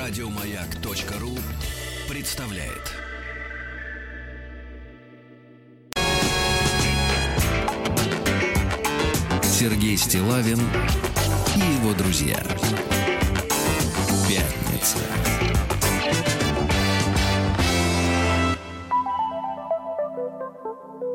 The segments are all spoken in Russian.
Радиомаяк.ру представляет. Сергей Стилавин и его друзья. Пятница.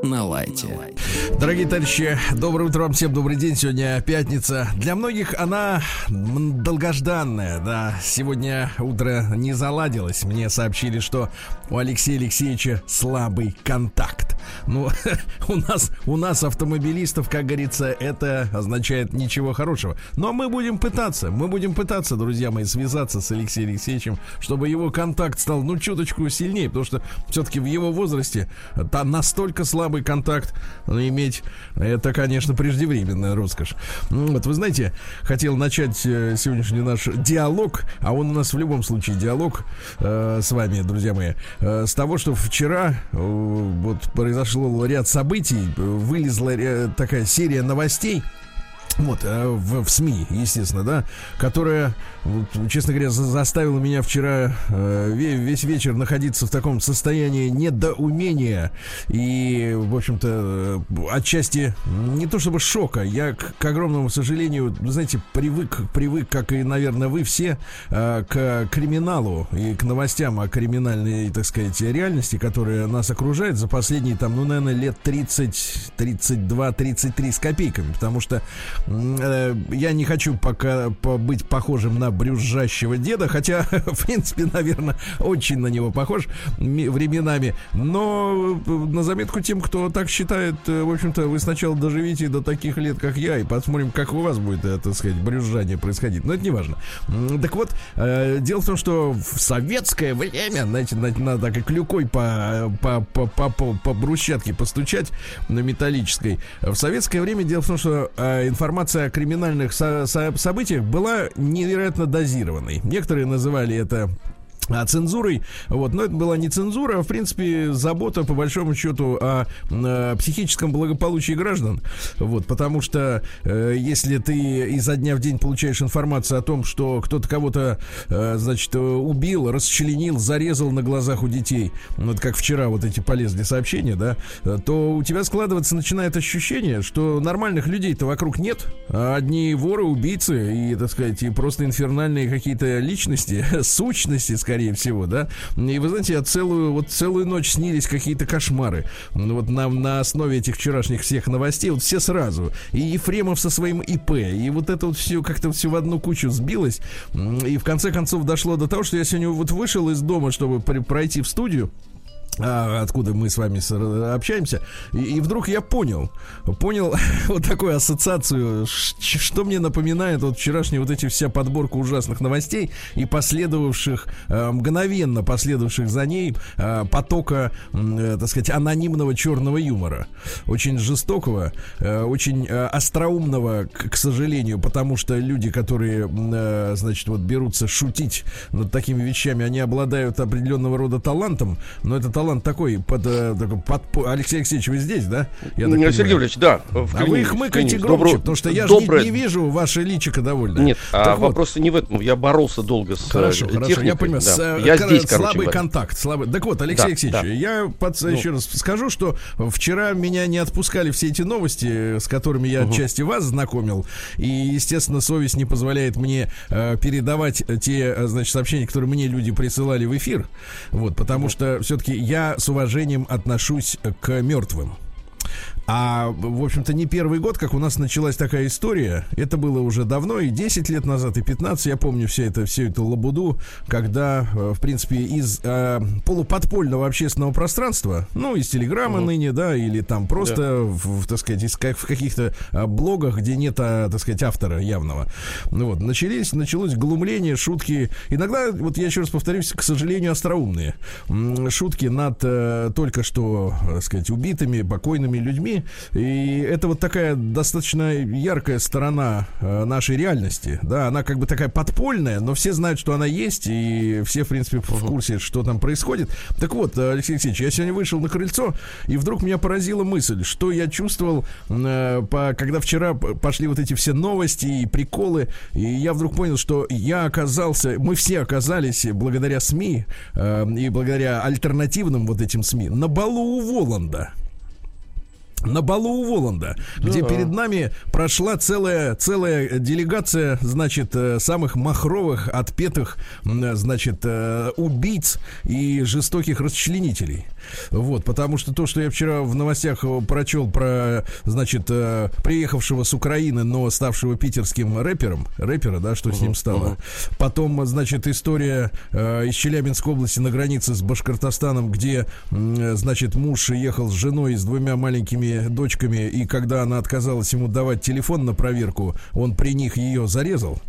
На лайте. Дорогие товарищи, доброе утро вам всем, добрый день. Сегодня пятница. Для многих она долгожданная, да. Сегодня утро не заладилось. Мне сообщили, что у Алексея Алексеевича слабый контакт. Ну, у нас, у нас автомобилистов, как говорится, это означает ничего хорошего. Но мы будем пытаться, мы будем пытаться, друзья мои, связаться с Алексеем Алексеевичем, чтобы его контакт стал, ну, чуточку сильнее, потому что все-таки в его возрасте там настолько слабый контакт ну, иметь, это, конечно, преждевременная роскошь. Ну, Вот, вы знаете, хотел начать э, сегодняшний наш диалог, а он у нас в любом случае диалог э, с вами, друзья мои, э, с того, что вчера э, вот произошло ряд событий, э, вылезла ря- такая серия новостей, вот, э, в, в СМИ, естественно, да, которая, вот, честно говоря, за- заставила меня вчера э, ве- весь вечер находиться в таком состоянии недоумения и, в общем-то, э, отчасти не то чтобы шока, я, к, к огромному сожалению, знаете, привык, привык, как и, наверное, вы все, э, к криминалу и к новостям о криминальной, так сказать, реальности, которая нас окружает за последние, там, ну, наверное, лет 30, 32, 33 с копейками, потому что я не хочу пока по- быть похожим на брюзжащего деда, хотя, в принципе, наверное, очень на него похож ми- временами, но э, на заметку тем, кто так считает, э, в общем-то, вы сначала доживите до таких лет, как я, и посмотрим, как у вас будет, э, так сказать, брюзжание происходить. Но это не важно. Так вот, э, дело в том, что в советское время, знаете, на- надо так и клюкой по, по, по, по, по- по брусчатке постучать на металлической. В советское время дело в том, что э, информация о криминальных со- со- событиях была невероятно дозированной. Некоторые называли это а, цензурой, вот, но это была не цензура, а в принципе забота по большому счету о, э, психическом благополучии граждан, вот, потому что э, если ты изо дня в день получаешь информацию о том, что кто-то кого-то, э, значит, э, убил, расчленил, зарезал на глазах у детей, ну, вот как вчера вот эти полезли сообщения, да, э, то у тебя складываться начинает ощущение, что нормальных людей-то вокруг нет, а одни воры, убийцы и, так сказать, и просто инфернальные какие-то личности, сущности, скорее всего, да. И вы знаете, я целую, вот целую ночь снились какие-то кошмары. Ну, Вот на, на основе этих вчерашних всех новостей, вот все сразу. И Ефремов со своим ИП, и вот это вот все как-то все в одну кучу сбилось. И в конце концов дошло до того, что я сегодня вот вышел из дома, чтобы пройти в студию откуда мы с вами с- общаемся, и, и вдруг я понял, понял вот такую ассоциацию, что мне напоминает вот вчерашняя вот эти вся подборка ужасных новостей и последовавших, э, мгновенно последовавших за ней э, потока, э, так сказать, анонимного черного юмора, очень жестокого, э, очень э, остроумного, к, сожалению, потому что люди, которые, э, значит, вот берутся шутить над такими вещами, они обладают определенного рода талантом, но это талант такой, под, э, такой под- Алексей Алексеевич, вы здесь, да? Я так Сергей. Валерьевич, да. А вы хмыкайте вклинюсь. громче, Добро- потому что я же не, доброе- не вижу ваше личико довольно. Нет, а Так вот, вопрос не в этом. Я боролся долго с э, Хорошо, хорошо, я техникой, понимаю. да. С, э, Я кор- здесь, короче слабый контакт. Слабый. Так вот, Алексей Да, Алексеевич, да. я под- Ну. еще раз скажу, что вчера меня не отпускали все эти новости, с которыми я отчасти вас знакомил. И, естественно, совесть не позволяет мне э, передавать те, значит, сообщения, которые мне люди присылали в эфир. Вот, потому что все-таки я с уважением отношусь к мертвым. А, в общем-то, не первый год, как у нас началась такая история. Это было уже давно, и 10 лет назад, и 15. Я помню все это, всю эту лабуду, когда, э, в принципе, из э, полуподпольного общественного пространства, ну, из Телеграма ныне, да, или там просто, в, в, так сказать, из, как, в каких-то а, блогах, где нет, а, так сказать, автора явного. Ну, вот, начались, началось глумление, шутки. Иногда, вот я еще раз повторюсь, к сожалению, остроумные. Шутки над э, только что, так сказать, убитыми, покойными людьми. И это вот такая достаточно яркая сторона э, нашей реальности, да, она как бы такая подпольная, но все знают, что она есть, и все, в принципе, в курсе, что там происходит. Так вот, Алексей Алексеевич, я сегодня вышел на крыльцо, и вдруг меня поразила мысль, что я чувствовал, э, когда вчера пошли вот эти все новости и приколы, и я вдруг понял, что я оказался, мы все оказались благодаря СМИ э, и благодаря альтернативным вот этим СМИ на балу у Воланда на балу у Воланда, да. где перед нами прошла целая, целая делегация, значит, э, самых махровых, отпетых, значит, э, убийц и жестоких расчленителей. Вот, потому что то, что я вчера в новостях э, прочел про, значит, приехавшего с Украины, но ставшего питерским рэпером, рэпера, да, что uh-huh, с ним стало. Uh-huh. Потом, значит, история из Челябинской области на границе с Башкортостаном, где, значит, муж ехал с женой с двумя маленькими дочками, и когда она отказалась ему давать телефон на проверку, он при них ее зарезал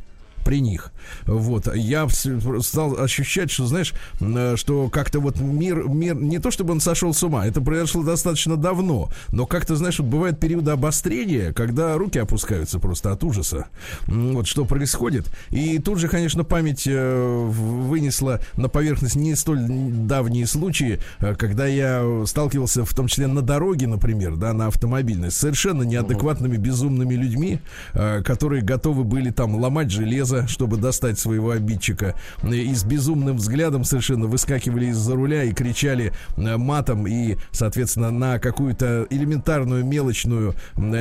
при них. Вот. Я стал ощущать, что, знаешь, э, что как-то вот мир, мир, не то чтобы он сошел с ума, это произошло достаточно давно, но как-то, знаешь, вот бывают периоды обострения, когда руки опускаются просто от ужаса. Вот что происходит. И тут же, конечно, память э, вынесла на поверхность не столь давние случаи, э, когда я сталкивался, в том числе на дороге, например, да, на автомобильной, с совершенно неадекватными, безумными людьми, которые готовы были там ломать железо, глаза, чтобы достать своего обидчика. И с безумным взглядом совершенно выскакивали из-за руля и кричали э, матом и, соответственно, на какую-то элементарную мелочную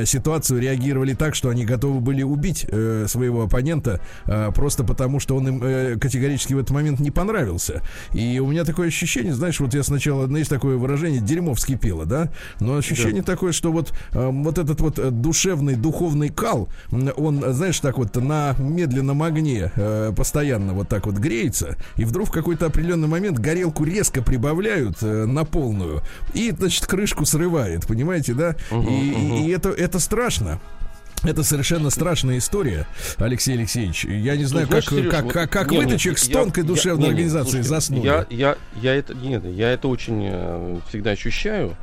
ситуацию реагировали так, что они готовы были убить э, своего оппонента э, просто потому, что он им э, категорически в этот момент не понравился. И у меня такое ощущение, знаешь, вот я сначала, есть такое выражение, дерьмо вскипело, да? Но ощущение да. такое, что вот, э, вот этот вот душевный, духовный кал, он, знаешь, так вот на медленном огне э, постоянно вот так вот греется, и вдруг в какой-то определенный момент горелку резко прибавляют э, на полную, и, значит, крышку срывает, понимаете, да? Угу, и, угу. и это, это страшно. Это совершенно страшная история, Алексей Алексеевич. Я не знаю, знаешь, как, Сереж, как, вот, как, как нет, вы человек с тонкой я, душевной я, организацией нет, заснул. Я, я, я это нет, я это очень э, всегда ощущаю.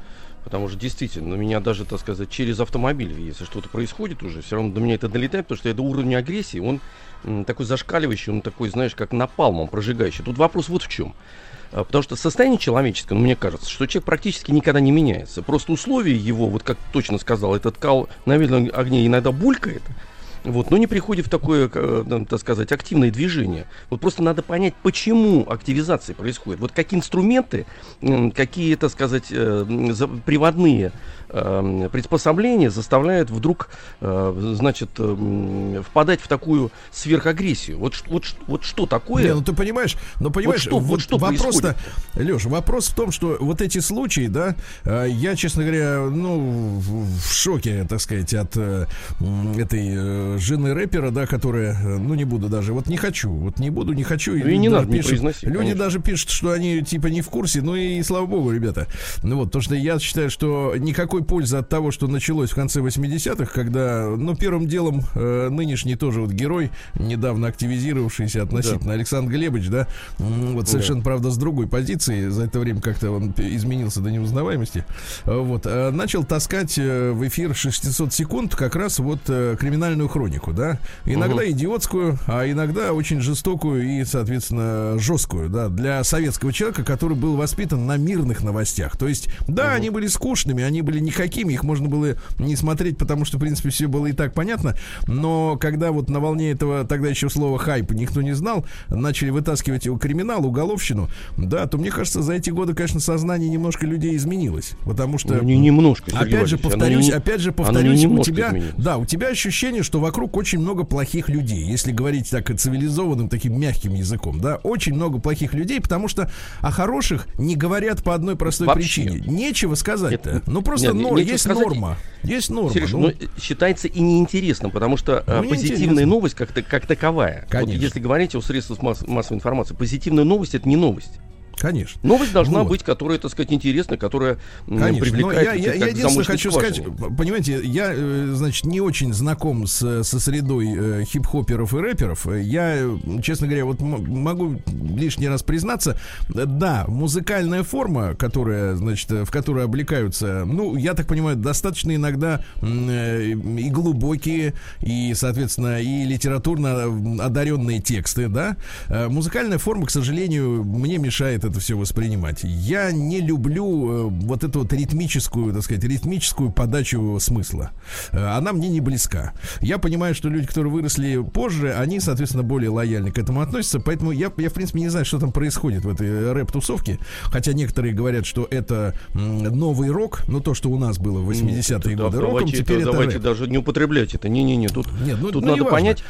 Потому что действительно, на меня даже, так сказать, через автомобиль, если что-то происходит уже, все равно до меня это долетает, потому что это уровень агрессии, он такой зашкаливающий, он такой, знаешь, как напалмом прожигающий. Тут вопрос вот в чем. А, потому что состояние человеческое, ну, мне кажется, что человек практически никогда не меняется. Просто условия его, вот как точно сказал, этот кал на медленном огне иногда булькает, вот, но не приходит в такое, э, так сказать, активное движение. Вот просто надо понять, почему активизация происходит. Вот какие инструменты, какие, так сказать, э, приводные э, приспособления заставляют вдруг, значит, впадать в такую сверхагрессию. Вот, вот, вот что такое? Не, ну ты понимаешь, ну понимаешь, вот, что, вот, вот что вопрос-то, Леш, вопрос в том, что вот эти случаи, да, я, честно говоря, ну, в шоке, так сказать, от этой жены рэпера, да, которая, ну, не буду даже, вот не хочу, вот не буду, не хочу. Ну, и не надо, пишут, не Люди конечно. даже пишут, что они, типа, не в курсе, ну и слава богу, ребята. Ну вот, потому что я считаю, что никакой пользы от того, что началось в конце 80-х, когда, ну, первым делом э, нынешний тоже вот герой, недавно активизировавшийся относительно да. Александр Глебович, да, вот совершенно, да. правда, с другой позиции, за это время как-то он изменился до неузнаваемости, вот, э, начал таскать э, в эфир 600 секунд как раз вот э, криминальную хронику, да, иногда угу. идиотскую, а иногда очень жестокую и, соответственно, жесткую, да, для советского человека, который был воспитан на мирных новостях, то есть, да, угу. они были скучными, они были никакими, их можно было не смотреть, потому что, в принципе, все было и так понятно. Но когда вот на волне этого тогда еще слова хайп никто не знал, начали вытаскивать его криминал, уголовщину, да, то мне кажется, за эти годы, конечно, сознание немножко людей изменилось. Потому что. Ну, не немножко, Сергей опять же, повторюсь, не, опять же, повторюсь, у тебя. Изменилось. Да, у тебя ощущение, что вокруг очень много плохих людей. Если говорить так цивилизованным, таким мягким языком, да, очень много плохих людей, потому что о хороших не говорят по одной простой Вообще. причине. Нечего сказать-то. Ну просто но, есть сказать, норма. Есть норма. Сереж, ну, ну, считается и неинтересным, потому что ну, позитивная новость как, как таковая. Конечно. Вот если говорить о средствах масс- массовой информации, позитивная новость это не новость. Конечно. Новость должна вот. быть, которая, так сказать, интересная, которая Конечно. привлекает. Но я, я, я единственное хочу сказать, понимаете, я, э, значит, не очень знаком с, со средой э, хип-хоперов и рэперов. Я, честно говоря, вот могу лишний раз признаться, да, музыкальная форма, которая, значит, в которой облекаются, ну, я так понимаю, достаточно иногда э, и глубокие, и, соответственно, и литературно одаренные тексты, да. Э, музыкальная форма, к сожалению, мне мешает это все воспринимать. Я не люблю э, вот эту вот ритмическую, так сказать, ритмическую подачу смысла. Э, она мне не близка. Я понимаю, что люди, которые выросли позже, они, соответственно, более лояльны к этому относятся, поэтому я, я в принципе, не знаю, что там происходит в этой рэп-тусовке, хотя некоторые говорят, что это новый рок, но то, что у нас было в 80-е годы роком, давайте теперь это, это давайте рэп. даже не употреблять это. Не-не-не, тут, нет, ну, тут ну, надо не понять,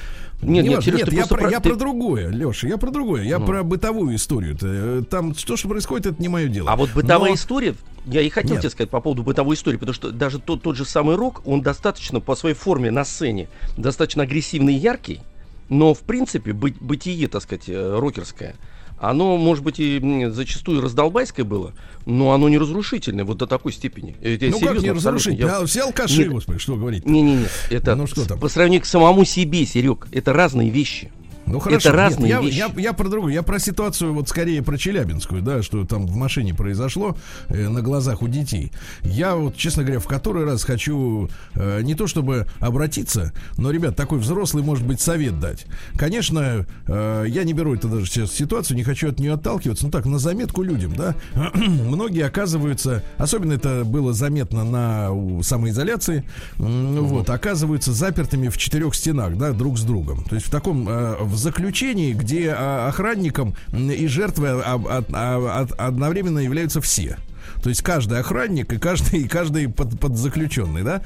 нет, нет, Сереж, нет, я, про, я ты... про другое, Леша, я про другое. Я ну. про бытовую историю. -то. Там что, что происходит, это не мое дело. А вот бытовая Но... история, я и хотел нет. тебе сказать по поводу бытовой истории, потому что даже тот, тот же самый рок, он достаточно по своей форме на сцене, достаточно агрессивный и яркий, но в принципе бы, бытие, так сказать, э, рокерское – оно, может быть, и зачастую раздолбайское было, но оно не разрушительное вот до такой степени. Это ну как не разрушительное? Я... Все алкаши, Нет. господи, что говорить? Не-не-не, это ну, что там? по сравнению к самому себе, Серег, это разные вещи. Ну хорошо, это разные Нет, вещи. Я, я, я про другую, я про ситуацию вот скорее про Челябинскую, да, что там в машине произошло э, на глазах у детей. Я вот, честно говоря, в который раз хочу э, не то чтобы обратиться, но, ребят, такой взрослый, может быть, совет дать. Конечно, э, я не беру это даже сейчас ситуацию, не хочу от нее отталкиваться, ну так, на заметку людям, да. Многие оказываются, особенно это было заметно на самоизоляции, э, вот, оказываются запертыми в четырех стенах, да, друг с другом. То есть в таком э, в заключении, где а, охранником и жертвой одновременно являются все. То есть каждый охранник и каждый, и каждый под, подзаключенный, да?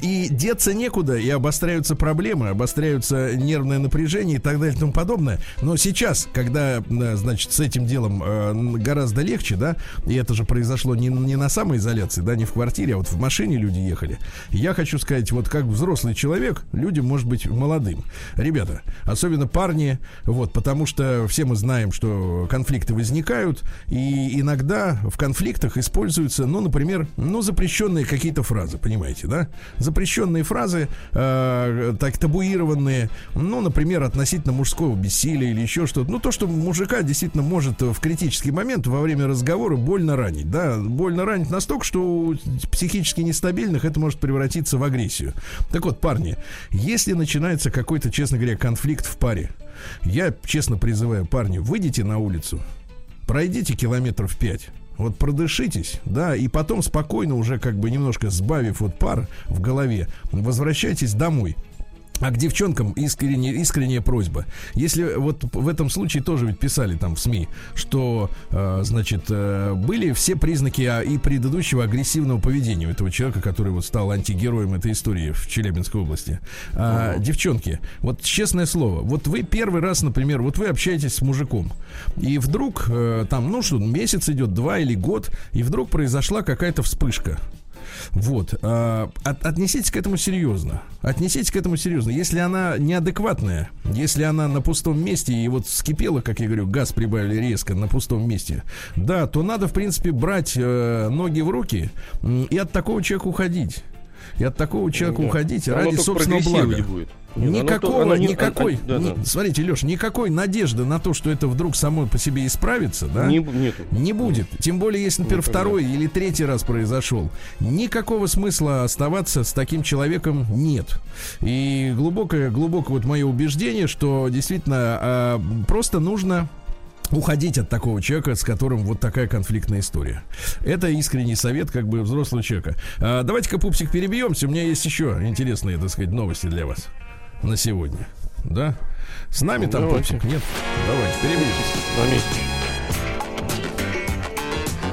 И деться некуда, и обостряются проблемы, обостряются нервное напряжение и так далее и тому подобное. Но сейчас, когда, значит, с этим делом э, гораздо легче, да, и это же произошло не, не на самоизоляции, да, не в квартире, а вот в машине люди ехали. Я хочу сказать, вот как взрослый человек, людям может быть молодым. Ребята, особенно парни, вот, потому что все мы знаем, что конфликты возникают, и иногда в конфликтах из используются, ну, например, ну, запрещенные какие-то фразы, понимаете, да? Запрещенные фразы, э, так табуированные, ну, например, относительно мужского бессилия или еще что-то. Ну, то, что мужика действительно может в критический момент во время разговора больно ранить, да? Больно ранить настолько, что у психически нестабильных это может превратиться в агрессию. Так вот, парни, если начинается какой-то, честно говоря, конфликт в паре, я честно призываю парни, выйдите на улицу, пройдите километров пять, вот продышитесь, да, и потом спокойно уже как бы немножко сбавив вот пар в голове, возвращайтесь домой. А к девчонкам искренне, искренняя просьба. Если вот в этом случае тоже ведь писали там в СМИ, что, э, значит, э, были все признаки а, и предыдущего агрессивного поведения у этого человека, который вот стал антигероем этой истории в Челябинской области. А, Девчонки, вот честное слово, вот вы первый раз, например, вот вы общаетесь с мужиком, и вдруг э, там, ну что, месяц идет, два или год, и вдруг произошла какая-то вспышка. Вот. А, от, отнеситесь к этому серьезно. Отнеситесь к этому серьезно. Если она неадекватная, если она на пустом месте и вот вскипела, как я говорю, газ прибавили резко на пустом месте, да, то надо, в принципе, брать э, ноги в руки и от такого человека уходить и от такого человека ну, уходить ради собственного блага. Будет. Никакого, оно, оно, никакой, оно, да, да. смотрите, Леш, никакой надежды на то, что это вдруг само по себе исправится, да, не, нету. не будет. Тем более, если, например, Никогда. второй или третий раз произошел, никакого смысла оставаться с таким человеком нет. И глубокое, глубокое вот мое убеждение, что действительно э, просто нужно уходить от такого человека, с которым вот такая конфликтная история. Это искренний совет как бы взрослого человека. А, давайте-ка, пупсик, перебьемся. У меня есть еще интересные, так сказать, новости для вас на сегодня. Да? С нами ну, там давайте. Нет? Давайте, перебьемся.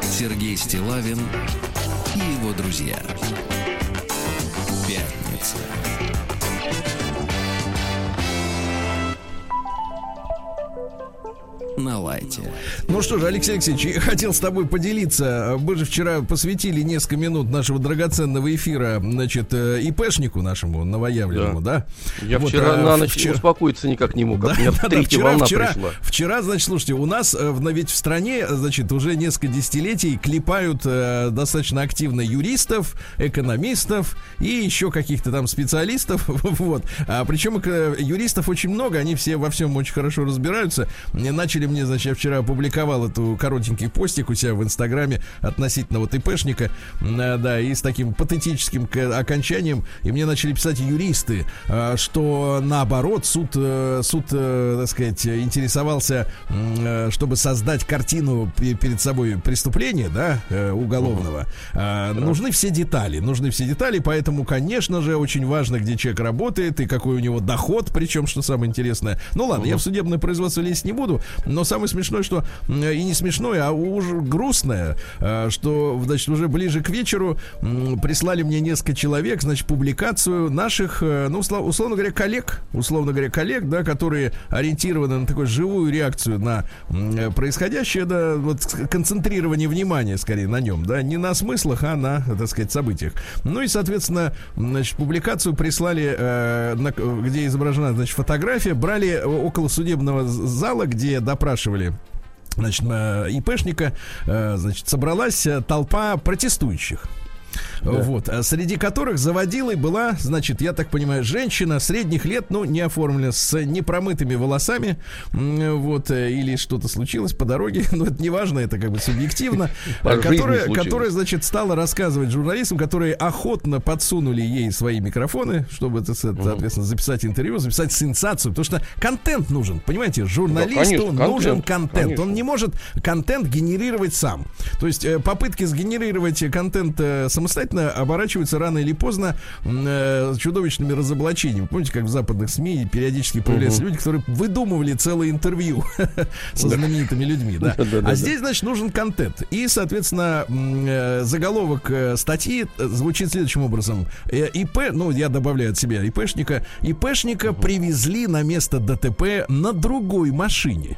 Сергей Стилавин и его друзья. На лайте. Ну что же, Алексей Алексеевич, я хотел с тобой поделиться. Мы же вчера посвятили несколько минут нашего драгоценного эфира, значит, э, ИПшнику нашему новоявленному, да? да? Я вот, вчера а, на ночь вчера... успокоиться никак не мог, как да, да, да, вчера, волна вчера, пришла. Вчера, значит, слушайте, у нас, э, ведь в стране, значит, уже несколько десятилетий клепают э, достаточно активно юристов, экономистов и еще каких-то там специалистов, вот. А, причем юристов очень много, они все во всем очень хорошо разбираются. Начали мне, значит, я вчера опубликовал эту коротенький постик у себя в Инстаграме относительно вот ИПшника, э, да, и с таким патетическим окончанием, и мне начали писать юристы, э, что наоборот суд, э, суд, так сказать, интересовался, чтобы создать картину перед собой преступления, да, уголовного, нужны все детали, нужны все детали, поэтому, конечно же, очень важно, где человек работает и какой у него доход, причем, что самое интересное. Ну ладно, я в судебное производство лезть не буду, но самое смешное, что и не смешное, а уже грустное, э, что, значит, уже ближе к вечеру прислали мне несколько человек, значит, публикацию наших, э, ну, условно говоря, коллег, условно говоря, коллег, да, которые ориентированы на такую живую реакцию на э, происходящее, да, вот концентрирование внимания, скорее, на нем, да, не на смыслах, а на, так сказать, событиях. Ну и, соответственно, значит, публикацию прислали, где изображена, значит, фотография, брали около судебного зала, где допрашивали значит, э, ИПшника, э, значит, собралась э, толпа протестующих. Да. Вот, а среди которых заводилой была, значит, я так понимаю, женщина средних лет, ну, не оформлена, с непромытыми волосами, вот, э, или что-то случилось по дороге, но это не важно, это как бы субъективно, которая, которая, значит, стала рассказывать журналистам, которые охотно подсунули ей свои микрофоны, чтобы, это, соответственно, записать интервью, записать сенсацию, потому что контент нужен, понимаете, журналисту да, конечно, нужен контент, контент. он не может контент генерировать сам, то есть э, попытки сгенерировать контент э, самостоятельно оборачиваются рано или поздно э, чудовищными разоблачениями. Помните, как в западных СМИ периодически появляются угу. люди, которые выдумывали целое интервью со знаменитыми людьми, да. А здесь, значит, нужен контент. И, соответственно, э, заголовок э, статьи э, звучит следующим образом. ИП, ну, я добавляю от себя ИПшника, ИПшника привезли на место ДТП на другой машине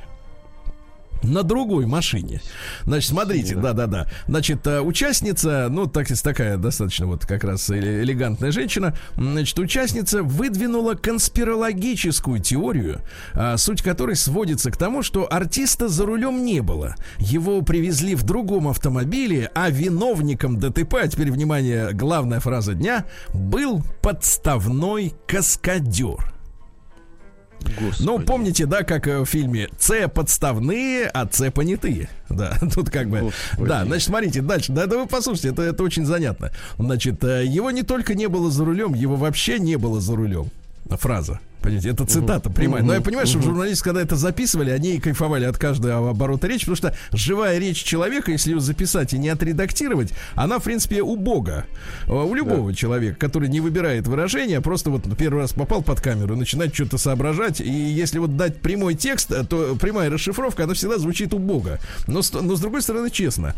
на другой машине. Значит, смотрите, да-да-да. Значит, э, участница, ну, так, такая достаточно вот как раз элегантная женщина, значит, участница выдвинула конспирологическую теорию, а, суть которой сводится к тому, что артиста за рулем не было. Его привезли в другом автомобиле, а виновником ДТП, а теперь, внимание, главная фраза дня, был подставной каскадер. Господи. Ну, помните, да, как э, в фильме С подставные, а С понятые. Да, тут как бы. Господи. Да, значит, смотрите, дальше. Да, да вы послушайте, это, это очень занятно. Значит, э, его не только не было за рулем, его вообще не было за рулем. Фраза. Понимаете, это цитата прямая. Но я понимаю, что журналисты, когда это записывали, они кайфовали от каждого оборота речи, потому что живая речь человека, если ее записать и не отредактировать, она, в принципе, у Бога. У любого да. человека, который не выбирает выражения, просто вот первый раз попал под камеру начинает что-то соображать. И если вот дать прямой текст, то прямая расшифровка, она всегда звучит у Бога. Но, но с другой стороны, честно.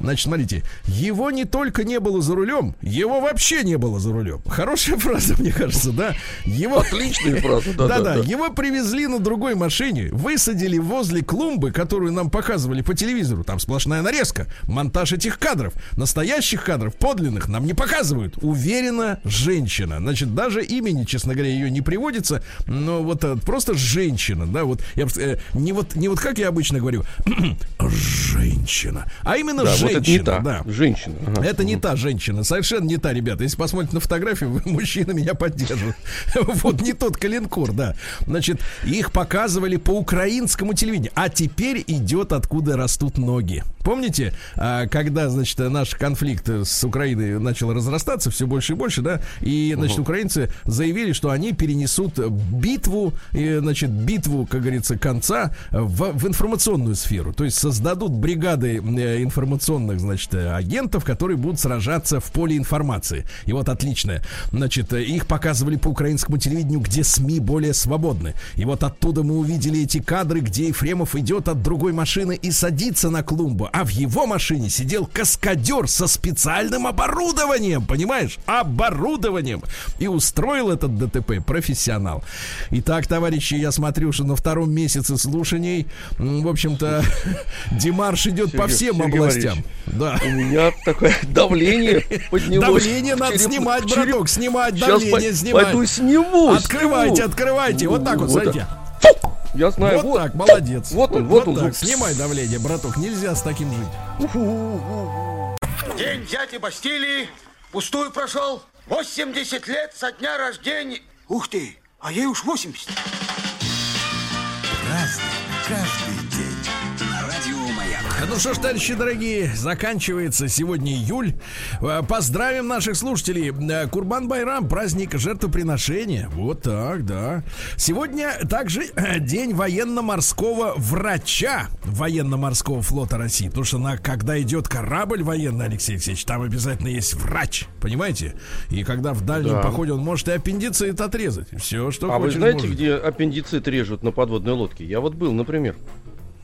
Значит, смотрите, его не только не было за рулем, его вообще не было за рулем. Хорошая фраза, мне кажется, да? Его... Отличная фраза, да, да, да. Его привезли на другой машине, высадили возле клумбы, которую нам показывали по телевизору. Там сплошная нарезка, монтаж этих кадров. Настоящих кадров, подлинных, нам не показывают. Уверена женщина. Значит, даже имени, честно говоря, ее не приводится, но вот э, просто женщина, да, вот я э, не вот не вот как я обычно говорю, женщина, а именно да, женщина. Вот это не та, да. Женщина. Ага. Это не та женщина. Совершенно не та, ребята. Если посмотрите на фотографию, мужчина меня поддержит. Вот не тот калинкор, да. Значит, их показывали по украинскому телевидению. А теперь идет, откуда растут ноги. Помните, а, когда, значит, наш конфликт с Украиной начал разрастаться все больше и больше, да, и, значит, украинцы заявили, что они перенесут битву, и, значит, битву, как говорится, конца в, в информационную сферу. То есть создадут бригады э, информационные информационных, значит, агентов, которые будут сражаться в поле информации. И вот отлично. Значит, их показывали по украинскому телевидению, где СМИ более свободны. И вот оттуда мы увидели эти кадры, где Ефремов идет от другой машины и садится на клумбу, а в его машине сидел каскадер со специальным оборудованием, понимаешь? Оборудованием. И устроил этот ДТП профессионал. Итак, товарищи, я смотрю, что на втором месяце слушаний, в общем-то, Димарш идет Сергей, по всем Сергей областям. Да. У меня такое давление поднялось. Давление надо череп, снимать, браток, снимать давление, Сейчас снимать. Пойду сниму. Открывайте, сниму. открывайте. Вот так вот, вот знаете. Я знаю. Вот, вот так, молодец. Вот он, вот, вот он. Так. Снимай давление, браток, нельзя с таким жить. День дяди Бастилии пустую прошел. 80 лет со дня рождения. Ух ты, а ей уж 80. Ну что ж, товарищи дорогие, заканчивается сегодня июль. Э, поздравим наших слушателей. Э, Курбан Байрам, праздник жертвоприношения. Вот так, да. Сегодня также э, день военно-морского врача военно-морского флота России. Потому что на, когда идет корабль военный, Алексей Алексеевич, там обязательно есть врач. Понимаете? И когда в дальнем да. походе он может и аппендицит отрезать. Все, что А хочешь, вы знаете, может. где аппендицит режут на подводной лодке? Я вот был, например.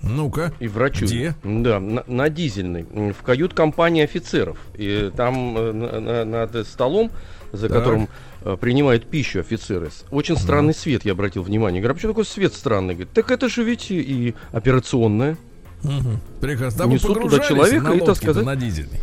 Ну-ка. И врачу. Где? Да, на, на дизельной. В кают-компании офицеров. И там э, на, над столом, за так. которым э, принимают пищу офицеры. Очень странный свет, я обратил внимание. Говорю, а почему такой свет странный? Говорит, так это же ведь и операционная. Угу. Прекрасно. Да Несут туда человека и, так сказать... на дизельный.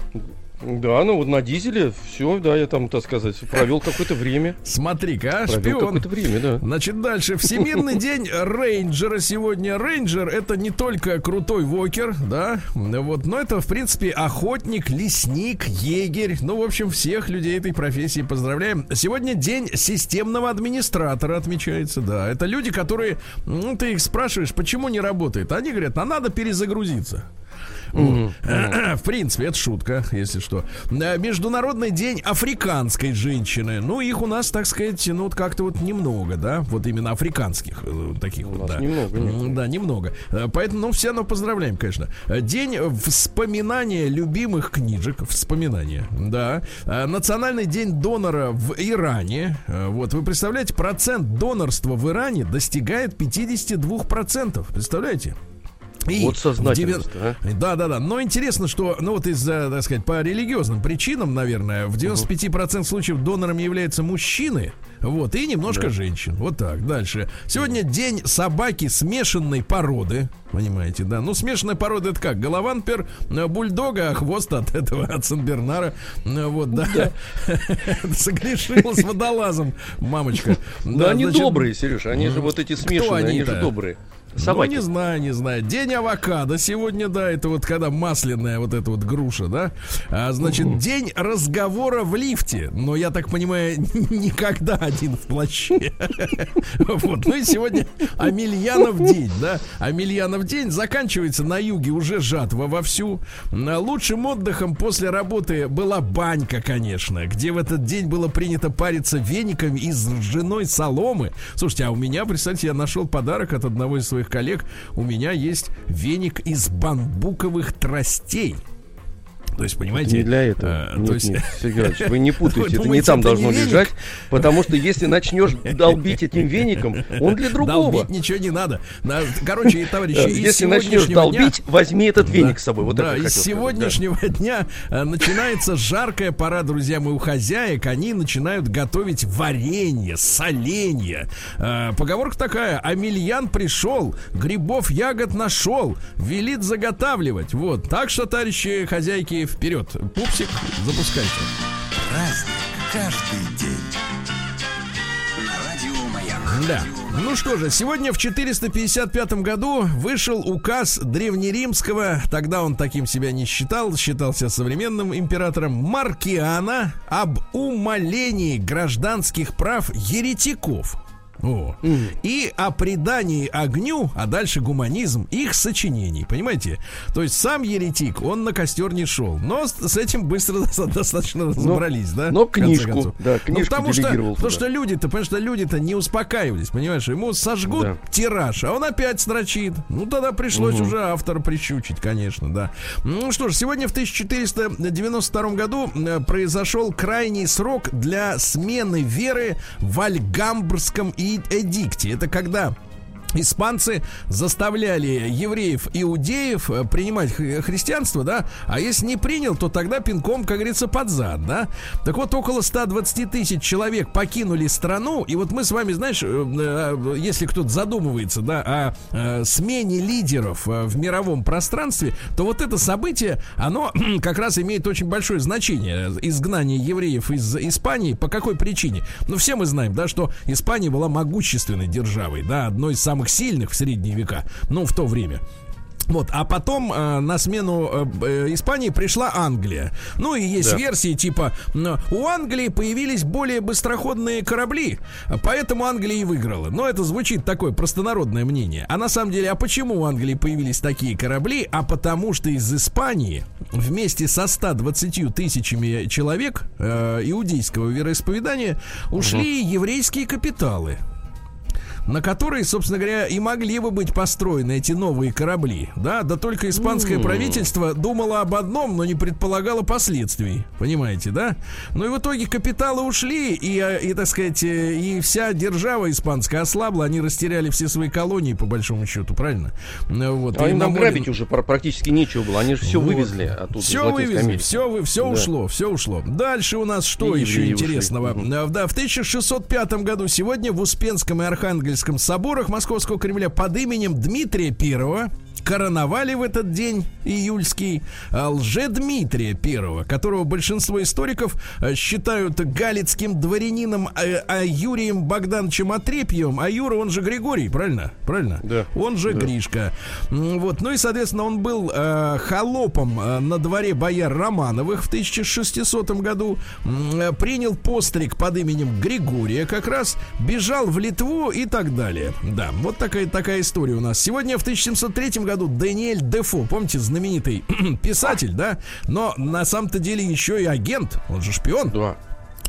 Да, ну вот на дизеле все, да, я там, так сказать, провел какое-то время. Смотри-ка, а, шпион. какое-то время, да. Значит, дальше. Всемирный день рейнджера сегодня. Рейнджер это не только крутой вокер, да, вот, но это, в принципе, охотник, лесник, егерь. Ну, в общем, всех людей этой профессии поздравляем. Сегодня день системного администратора отмечается, да. Это люди, которые, ну, ты их спрашиваешь, почему не работает. Они говорят, а надо перезагрузиться. В принципе, это шутка, если что. Э, Международный день африканской женщины. Ну, их у нас, так сказать, ну, вот как-то вот немного, да? Вот именно африканских э, таких вот, да. Немного, Да, немного. Э, поэтому, ну, все равно поздравляем, конечно. День вспоминания любимых книжек. Вспоминания, да. Национальный день донора в Иране. Вот, вы представляете, процент донорства в Иране достигает 52%. Представляете? И вот сознательность, 9... а? Да, да, да. Но интересно, что, ну вот из-за, так сказать, по религиозным причинам, наверное, в 95% случаев донорами являются мужчины, вот, и немножко да. женщин. Вот так, дальше. Сегодня день собаки смешанной породы. Понимаете, да? Ну, смешанная порода это как? Голованпер, э, бульдога, а хвост от этого, от Сен-Бернара. Э, вот, да. Согрешил с водолазом, мамочка. Да, они добрые, Сереж, они же вот эти смешанные, они же добрые. Собаки. Ну, не знаю, не знаю. День авокадо сегодня, да, это вот когда масляная вот эта вот груша, да. А, значит, угу. день разговора в лифте. Но я так понимаю, никогда один в плаще. Вот. Ну и сегодня Амельянов день, да. Амельянов день заканчивается на юге уже жатва вовсю. Лучшим отдыхом после работы была банька, конечно, где в этот день было принято париться вениками из ржаной соломы. Слушайте, а у меня, представьте, я нашел подарок от одного из своих своих коллег, у меня есть веник из бамбуковых тростей. То есть, понимаете... Не для этого. А, нет, то есть... нет, Сергей вы не путайте, это не там должно лежать, потому что если начнешь долбить этим веником, он для другого. Долбить ничего не надо. Короче, товарищи, Если начнешь долбить, возьми этот веник с собой. Вот да, из сегодняшнего дня э, начинается жаркая пора, друзья мои, у хозяек. Они начинают готовить варенье, соленье. Э, поговорка такая, Амельян пришел, грибов ягод нашел, велит заготавливать. Вот, так что, товарищи хозяйки, вперед. Пупсик, запускайте. Праздник каждый день. Да. Ну что же, сегодня в 455 году вышел указ древнеримского, тогда он таким себя не считал, считался современным императором Маркиана об умалении гражданских прав еретиков. О. И о предании огню, а дальше гуманизм их сочинений. Понимаете? То есть сам еретик, он на костер не шел. Но с, с этим быстро достаточно разобрались, да? Но в конце книжку, да, Ну, книжку потому что, потому что люди-то, потому что люди-то не успокаивались, понимаешь? Ему сожгут Да. тираж, а он опять строчит. Ну, тогда пришлось уже автора прищучить, конечно, да. Ну что ж, сегодня в 1492 году э, произошел крайний срок для смены веры в Альгамбрском и эдикте. Это когда Испанцы заставляли евреев, иудеев э, принимать хри- христианство, да, а если не принял, то тогда пинком, как говорится, под зад, да. Так вот, около 120 тысяч человек покинули страну, и вот мы с вами, знаешь, э, э, если кто-то задумывается, да, о смене лидеров в мировом пространстве, то вот это событие, оно как раз имеет очень большое значение. Изгнание евреев из Испании. По какой причине? Ну, все мы знаем, да, что Испания была могущественной державой, да, одной из самых сильных в средние века, ну, в то время. Вот, а потом э, на смену э, э, Испании пришла Англия. Ну и есть Да. версии типа у Англии появились более быстроходные корабли, поэтому Англия и выиграла. Но это звучит такое простонародное мнение. А на самом деле, а почему у Англии появились такие корабли? А потому что из Испании вместе со 120 тысячами человек э, иудейского вероисповедания ушли еврейские капиталы на которые, собственно говоря, и могли бы быть построены эти новые корабли. Да, да только испанское правительство думало об одном, но не предполагало последствий. Понимаете, да? Ну и в итоге капиталы ушли, и, э, и так сказать, э, и вся держава испанская ослабла, они растеряли все свои колонии, по большому счету, правильно? Ну, Вот, А им там море- грабить уже пр- практически нечего было. Они же все вот. вывезли оттуда. Все вывезли, Америки. все, вы, все Да. ушло, все ушло. Дальше у нас что И еще ушли. интересного? А, Да, в 1605 году сегодня в Успенском и Архангельском соборах Московского Кремля под именем Дмитрия Первого короновали в этот день июльский а, лже-Дмитрия Первого, которого большинство историков а, считают галицким дворянином а, а Юрием Богдановичем Отрепьевым, а Юра, он же Григорий, правильно? Правильно? Да. Он же Да. Гришка. Вот. Ну и, соответственно, он был э, холопом э, на дворе бояр Романовых в 1600 году. Э, Принял постриг под именем Григория как раз. Бежал в Литву и так далее. Да, вот такая, такая история у нас. Сегодня в 1703 году Даниэль Дефо, помните, знаменитый писатель, да? Но на самом-то деле еще и агент. Он же шпион. Да.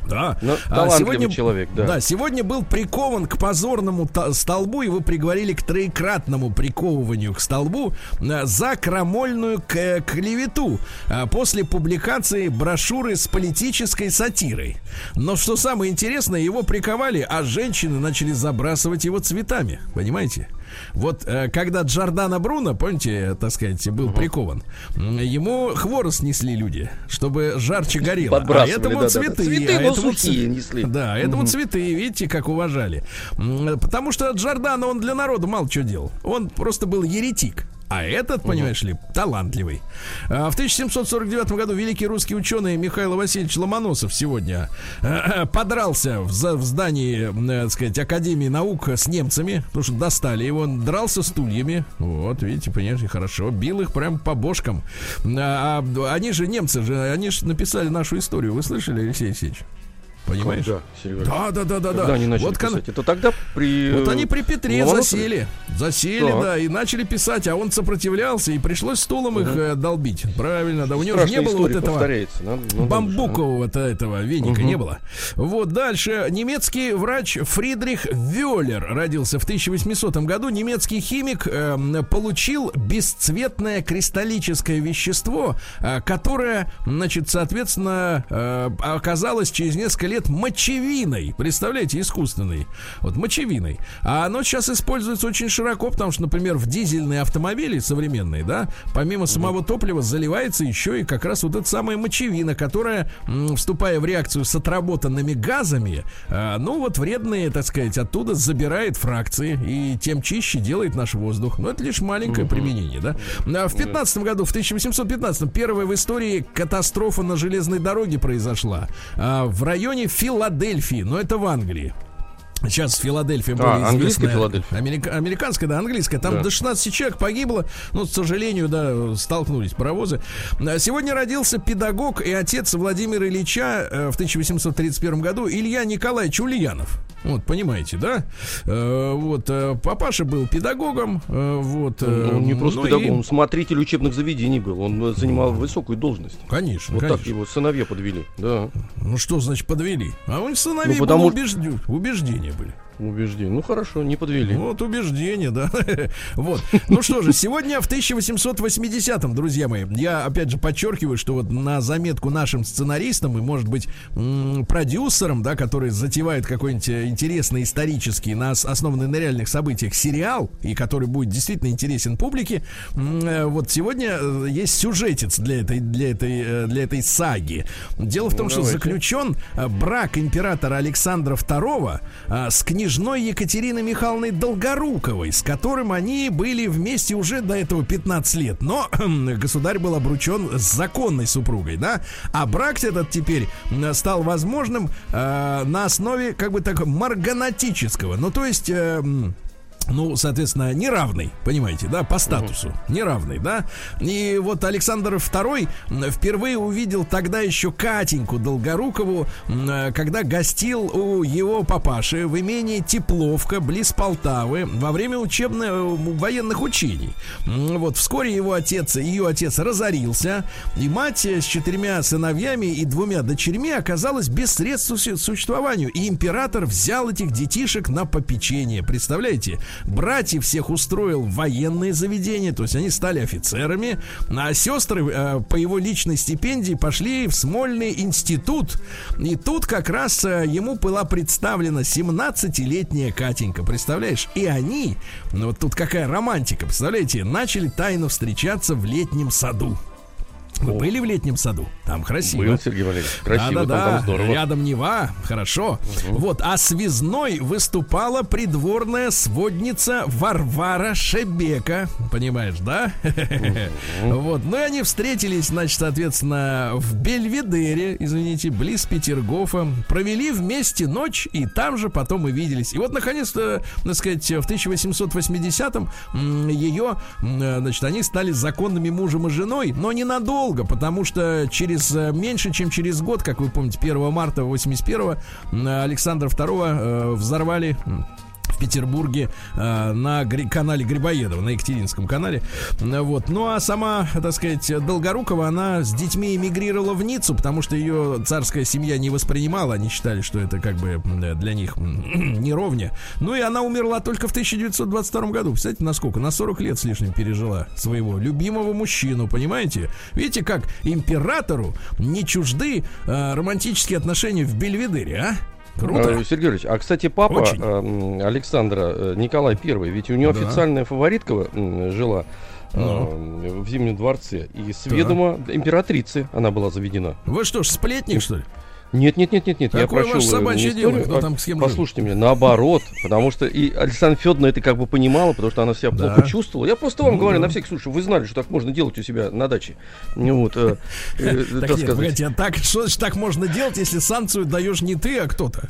Да. Ну, А талантливый человек, да. Да, сегодня был прикован к позорному столбу, его приговорили к троекратному приковыванию к столбу э, за крамольную к- клевету э, после публикации брошюры с политической сатирой. Но что самое интересное, его приковали, а женщины начали забрасывать его цветами. Понимаете? Вот э, когда Джордана Бруно, помните, э, так сказать, был прикован, ему хворост несли люди, чтобы жарче горело. А этому да-да-да. цветы. Цветы, а но этому сухие ц- несли. Да, этому цветы, видите, как уважали. М, Потому что Джордана, он для народа мало что делал. Он просто был еретик. А этот, понимаешь ли, талантливый. А, В 1749 году великий русский ученый Михаил Васильевич Ломоносов сегодня э, подрался в, за- в здании, э, так сказать, Академии наук с немцами, потому что достали его, он дрался стульями. Вот, видите, понимаете, хорошо. Бил их прям по бошкам. А, а они же, немцы же, они же написали нашу историю. Вы слышали, Алексей Алексеевич? Понимаешь? Да, Сережа. Да, да, да, да, Когда да. они начали вот, писать? Это тогда при... вот они при Петре Ломоносове? засели. Засели, Так. да, и начали писать, а он сопротивлялся, и пришлось стулом их э, долбить. Правильно, да. У него не было вот этого надо уже, бамбукового-то этого веника Мгм. не было. Вот дальше. Немецкий врач Фридрих Вёллер родился в 1800 году. Немецкий химик эм, получил бесцветное кристаллическое вещество, э, которое, значит, соответственно, э, оказалось через несколько лет мочевиной. Представляете, искусственной. Вот мочевиной. А оно сейчас используется очень широко, потому что, например, в дизельные автомобили современные, да, помимо самого топлива заливается еще и как раз вот эта самая мочевина, которая, вступая в реакцию с отработанными газами, э, ну вот вредные, так сказать, оттуда забирает фракции и тем чище делает наш воздух. Но это лишь маленькое применение, да. А в 15 году, в 1815 первая в истории катастрофа на железной дороге произошла а, в районе Филадельфии, но это в Англии. Сейчас Филадельфия А, более английская. Филадельфия? Америка- американская, да, английская. Там Да. до 16 человек погибло. Ну, к сожалению, да, столкнулись паровозы. А, Сегодня родился педагог и отец Владимира Ильича э, в 1831 году Илья Николаевич Ульянов. Вот, понимаете, да? Э, вот, э, папаша был педагогом, э, вот. Он, он не просто ну педагог, и- он смотритель учебных заведений был. Он занимал высокую должность. Конечно, Вот конечно. так его сыновья подвели. Да, Ну что значит подвели? А у сыновей Ну, потому- убежд- убеждения были. Убеждение. Ну хорошо, не подвели. Вот убеждения, да. вот. Ну что же, сегодня в 1880-м, друзья мои, я опять же подчеркиваю, что вот на заметку нашим сценаристам и, может быть, продюсерам, да, которые затевают какой-нибудь э, интересный исторический, на, ос- основанный на реальных событиях сериал, и который будет действительно интересен публике, э, вот сегодня э, есть сюжетец для этой, для этой, для этой саги. Дело в том, что давайте. заключен брак императора Александра II с книжной Екатериной Михайловной Долгоруковой, с которым они были вместе уже до этого 15 лет. Но государь был обручен с законной супругой, да? А брак этот теперь стал возможным э, на основе, как бы так, марганатического. Ну, то есть... э, ну, соответственно, неравный, понимаете, да, по статусу, неравный, да. И вот Александр II впервые увидел тогда еще Катеньку Долгорукову, э, когда гостил у его папаши в имении Тепловка, близ Полтавы, во время учебных военных учений. Вот вскоре его отец, ее отец разорился, и мать э, с четырьмя сыновьями и двумя дочерьми оказалась без средств су- существованию. И император взял этих детишек на попечение. Представляете? Братьев всех устроил в военные заведения, то есть они стали офицерами, а сестры э, по его личной стипендии пошли в Смольный институт. И тут как раз э, ему была представлена 17-летняя Катенька, представляешь? И они, ну вот тут какая романтика, представляете, начали тайно встречаться в летнем саду. Вы были в летнем саду? Там красиво. Был, Сергей Валерьевич. Красиво, да, да, там, там здорово. Рядом Нева, хорошо. Вот, а связной выступала придворная сводница Варвара Шебека. Понимаешь, да? Вот, ну и они встретились, значит, соответственно, в Бельведере, извините, близ Петергофа. Провели вместе ночь, и там же потом и виделись. И вот, наконец-то, так сказать, в 1880-м м, ее, значит, они стали законными мужем и женой, но ненадолго, потому что через э, меньше, чем через год, как вы помните, 1 марта 81-го м, Александра II э, взорвали Петербурге э, на гри- канале Грибоедова, на Екатеринском канале. Э, Вот. Ну а сама, так сказать, Долгорукова, она с детьми эмигрировала в Ниццу, потому что ее царская семья не воспринимала. Они считали, что это как бы для них неровня. Ну и она умерла только в 1922 году. Представляете, насколько? На 40 лет с лишним пережила своего любимого мужчину, понимаете? Видите, как императору не чужды э, романтические отношения в Бельведере, а? Круто. Э, Сергей Ильич, а кстати, папа Очень. э, Александра э, Николай Первый, ведь у него Да. официальная фаворитка жила Ну. в Зимнем дворце, и с ведома императрицы она была заведена. Вы что ж, сплетник, что ли? Нет, нет, нет, нет, нет. я Какое прочел ваше э, собачье дело? Кто там с кем жил? Послушайте меня, наоборот, потому что и Александра Федоровна это как бы понимала, потому что она себя Да. плохо чувствовала. Я просто вам Ну говорю, да. на всякий случай, вы знали, что так можно делать у себя на даче. Ну Вот, э, э, Так нет, погодите, а так, что значит так можно делать, если санкцию даешь не ты, а кто-то?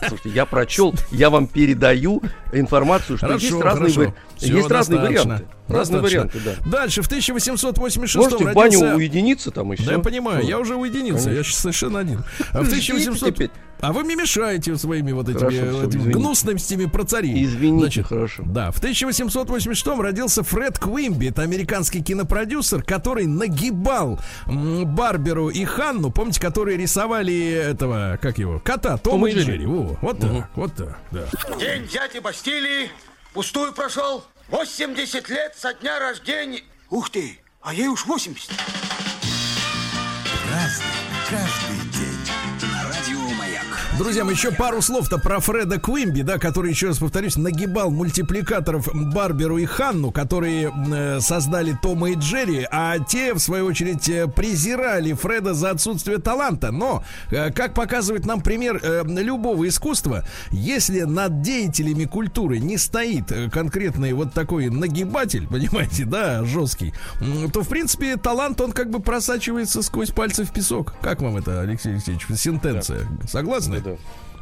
Слушайте, я прочел, я вам передаю информацию, что есть разные, хорошо. есть разные варианты. Разные варианты, да. Дальше, в 1886 Можете в баню родился... уединиться там и все. Да я понимаю, я уже уединился, я Конечно. сейчас совершенно один. А в Ждите 1700... теперь. А вы мне мешаете своими вот этими, Хорошо, всё, этими гнусностями про царей. Извините, хорошо. Да, в 1886 родился Фред Квимби, это американский кинопродюсер, который нагибал Барберу и Ханну, помните, которые рисовали этого, как его, кота Тома и Джерри. Во, вот так, вот так, да. День дяди Бастилии пустую прошел. 80 лет со дня рождения. Ух ты, а ей уж 80. Разный, каждый. Друзья, мои, еще пару слов-то про Фреда Квимби, да, который, еще раз повторюсь, нагибал мультипликаторов Барберу и Ханну, которые э, создали Тома и Джерри, а те, в свою очередь, э, презирали Фреда за отсутствие таланта. Но, э, как показывает нам пример э, любого искусства, если над деятелями культуры не стоит э, конкретный вот такой нагибатель, понимаете, да, жесткий, то, в принципе, талант, он как бы просачивается сквозь пальцы в песок. Как вам это, Алексей Алексеевич, сентенция? Согласны? Да.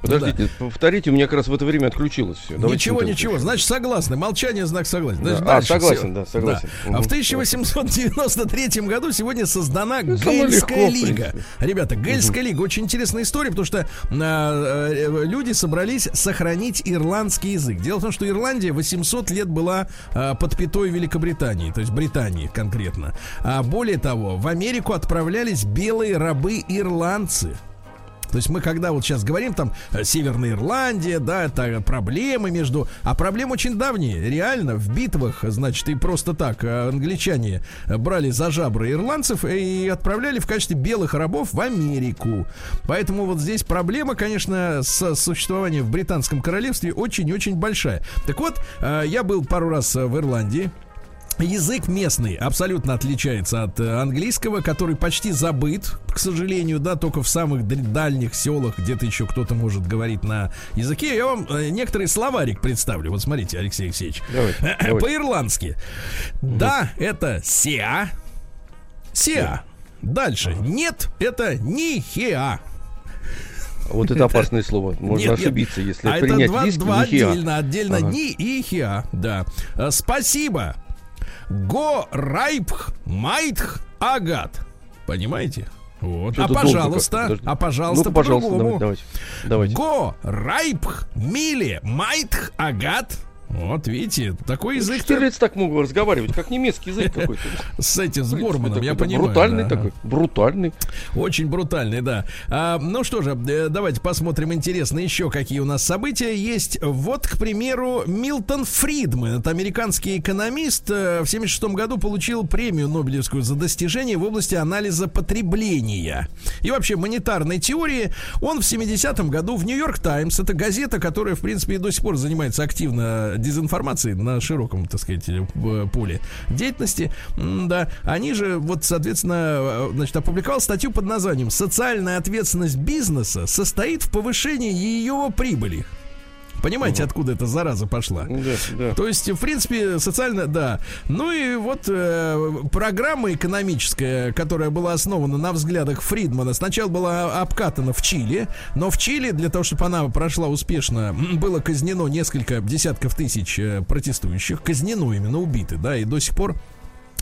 Подождите, да. повторите, у меня как раз в это время отключилось все. Давайте ничего, ничего. Значит, согласны. Молчание знак согласен. Да. А, согласен, все. да, согласен. Да. Угу. А в 1893 году сегодня создана ну, Гельская легко, лига. Ребята, Гельская угу. лига очень интересная история, потому что а, э, люди собрались сохранить ирландский язык. Дело в том, что Ирландия 800 лет была а, под пятой Великобритании, то есть Британии конкретно. А более того, в Америку отправлялись белые рабы-ирландцы. То есть мы когда вот сейчас говорим там э, Северная Ирландия, да, это проблемы между... А проблемы очень давние. Реально в битвах, значит, и просто так э, англичане брали за жабры ирландцев и отправляли в качестве белых рабов в Америку. Поэтому вот здесь проблема, конечно, с существованием в британском королевстве очень-очень большая. Так вот, э, я был пару раз в Ирландии. Язык местный абсолютно отличается от э, английского, который почти забыт, к сожалению, да, только в самых дальних селах где-то еще кто-то может говорить на языке. Я вам э, некоторый словарик представлю. Вот смотрите, Алексей Алексеевич. Давайте, По-ирландски. Да, это сеа. Сеа. Дальше. Нет, это нихеа. Вот это опасное слово. Можно нет, ошибиться, нет. если а принять это два, диск, два отдельно, отдельно ага. ни и хиа. Да. Э, спасибо. Го райпх майтх агат. Понимаете? Вот. А пожалуйста, а пожалуйста, ну по-другому. Давайте, давайте. Го райпх мили майтх агат. Вот, видите, такой язык. Штирлиц так мог разговаривать, как немецкий язык какой-то. С этим, с Горманом, я понимаю. Брутальный такой, брутальный. Очень брутальный, да. А, ну что же, э, давайте посмотрим интересно еще, какие у нас события есть. Вот, к примеру, Милтон Фридман, это американский экономист, э, в 76 году получил премию Нобелевскую за достижение в области анализа потребления и вообще монетарной теории. Он в 70-м году в Нью-Йорк Таймс, это газета, которая, в принципе, и до сих пор занимается активно дезинформации на широком, так сказать, э, поле деятельности, да, они же, вот, соответственно, э, значит, опубликовал статью под названием «Социальная ответственность бизнеса состоит в повышении ее прибыли». Понимаете, угу. откуда эта зараза пошла? Да, да. То есть, в принципе, социально, да. Ну и вот э, программа экономическая, которая была основана на взглядах Фридмана, сначала была обкатана в Чили, но в Чили для того, чтобы она прошла успешно, было казнено несколько десятков тысяч э, протестующих, казнено именно убиты, да, и до сих пор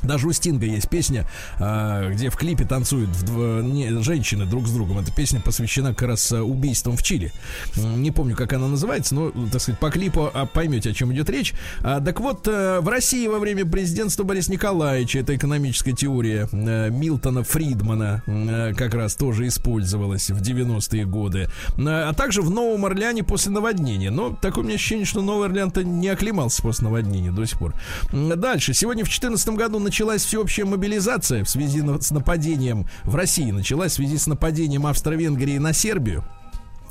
даже у Стинга есть песня, а, где в клипе танцуют женщины друг с другом. Эта песня посвящена как раз а, убийствам в Чили. Не помню, как она называется, но, так сказать, по клипу а, поймете, о чем идет речь. Так вот, в России во время президентства Бориса Николаевича эта экономическая теория Милтона Фридмана как раз тоже использовалась в 90-е годы. А также в Новом Орлеане после наводнения. Но такое у меня ощущение, что Новый Орлеан-то не оклемался после наводнения до сих пор. Дальше. Сегодня в 2014 году началась всеобщая мобилизация в связи с нападением в России, началась в связи с нападением Австро-Венгрии на Сербию.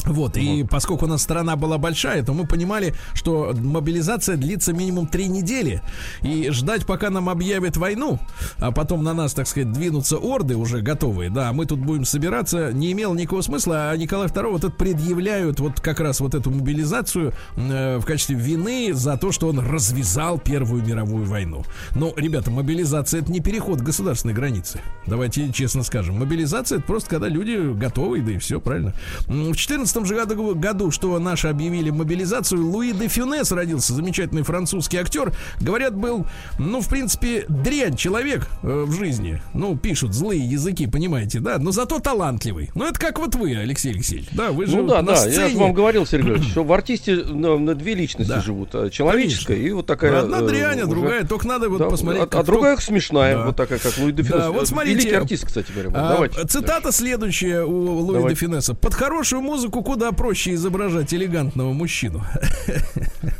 Вот, и поскольку у нас страна была большая, то мы понимали, что мобилизация длится минимум три недели. И ждать, пока нам объявят войну, а потом на нас, так сказать, двинутся орды уже готовые, да, мы тут будем собираться, не имело никакого смысла, а Николай II вот это предъявляют вот как раз вот эту мобилизацию э, в качестве вины за то, что он развязал Первую мировую войну. Но, ребята, мобилизация это не переход государственной границы. Давайте честно скажем. Мобилизация это просто когда люди готовы, да и все, правильно. В 14 19 же году, году, что наши объявили мобилизацию, Луи де Фюнес родился, замечательный французский актер. Говорят, был, ну, в принципе, дрянь человек э, в жизни. Ну, пишут злые языки, понимаете, да, но зато талантливый. Ну, это как вот вы, Алексей Алексеевич. Да, вы же Ну, да, да, сцене... я вам говорил, Сергей что в артисте на, на две личности да. живут. А человеческая Конечно. и вот такая... Одна э, дрянь, а уже... другая, только надо вот да, посмотреть. А, а другая смешная, да. вот такая, как Луи де Фюнес. Да, вот смотрите. Великий артист, кстати говоря. А, Давайте. Цитата да. следующая у Луи Давайте. де Фюнеса. Под хорошую музыку куда проще изображать элегантного мужчину.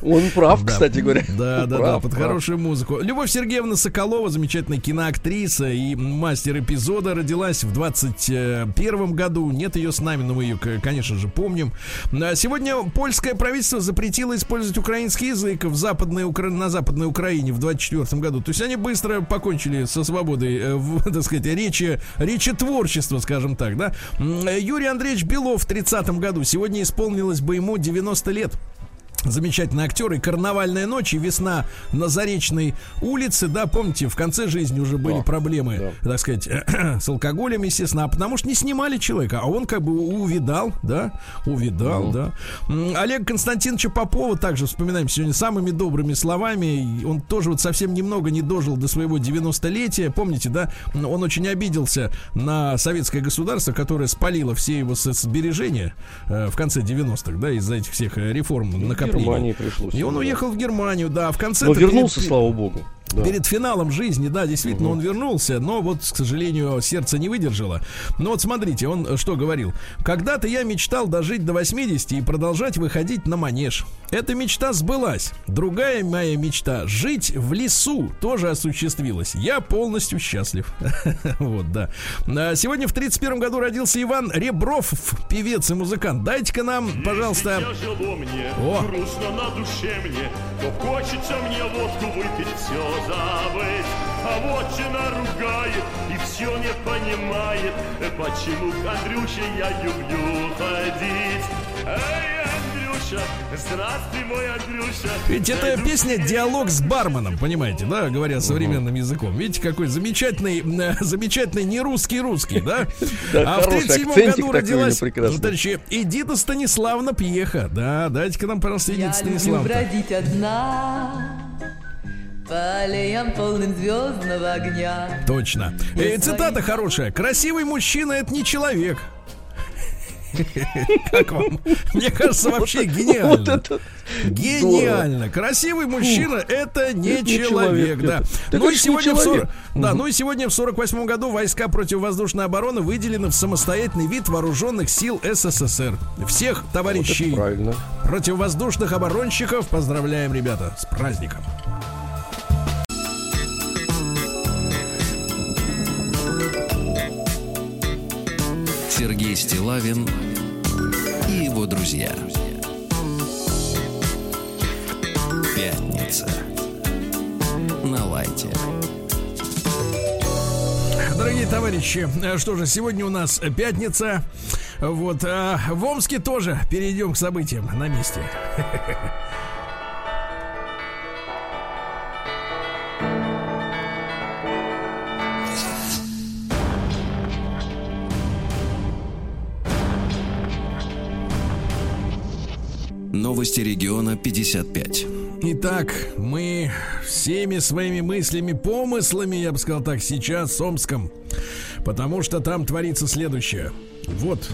Он прав, да, кстати говоря. Да, да, прав, да, под прав. хорошую музыку. Любовь Сергеевна Соколова, замечательная киноактриса и мастер эпизода, родилась в 21 году. Нет ее с нами, но мы ее, конечно же, помним. А сегодня польское правительство запретило использовать украинский язык в западной, на Западной Украине в 24 году. То есть они быстро покончили со свободой, э, в, так сказать, речи, речи творчества, скажем так, да. Юрий Андреевич Белов в 30 году сегодня исполнил исполнилось бы ему 90 лет. Замечательный актер и «Карнавальная ночь» и «Весна на Заречной улице». Да, помните, в конце жизни уже были Да, проблемы, так сказать, с алкоголем, естественно, а потому что не снимали человека, а он как бы увидал, да, увидал, да. М, Олег Константиновича Попова также вспоминаем сегодня самыми добрыми словами. Он тоже вот совсем немного не дожил до своего 90-летия. Помните, да, он очень обиделся на советское государство, которое спалило все его сбережения э, в конце 90-х, да, из-за этих всех э, реформ накоплений. Германии пришлось. И он да. уехал в Германию, да, в конце Но вернулся, слава богу. Да. Перед финалом жизни, да, действительно, он вернулся, но вот, к сожалению, сердце не выдержало. Но вот смотрите, он э, что говорил. Когда-то я мечтал дожить до 80 и продолжать выходить на манеж. Эта мечта сбылась. Другая моя мечта — жить в лесу тоже осуществилась. Я полностью счастлив. Вот, да. А Сегодня в 31 году родился Иван Ребров, певец и музыкант. Дайте-ка нам, пожалуйста, О. грустно на душе мне, то хочется мне водку выпить, все забыть. А вот жена ругает и все не понимает, э, почему к Андрюше я люблю ходить. Эй, Андрюша, здравствуй, мой Андрюша. Ведь эта песня диалог с барменом, понимаете, да, говоря современным языком. Видите, какой замечательный, э, замечательный не русский русский, да? А в хороший 37 акцентик году родилась, товарищи, Эдита Станиславна Пьеха. Да, дайте-ка нам, пожалуйста, Эдита Я люблю Станиславна. бродить одна по аллеям полным звездного огня. Точно. И цитата хорошая. Красивый мужчина это не человек. Как вам? Мне кажется, вообще гениально. Гениально. Красивый мужчина это не человек, да. Ну и сегодня в 40 человек. да, ну и сегодня в 48 году войска противовоздушной обороны выделены в самостоятельный вид вооруженных сил СССР. Всех товарищей правильно. противовоздушных оборонщиков поздравляем, ребята, с праздником. Сергей Стилавин и его друзья. Пятница. На лайте. Дорогие товарищи, э, что же, сегодня у нас пятница. Вот, а в Омске тоже перейдем к событиям на месте. Новости региона 55. Итак, мы всеми своими мыслями, помыслами, я бы сказал так, сейчас с Омском. Потому что там творится следующее. Вот,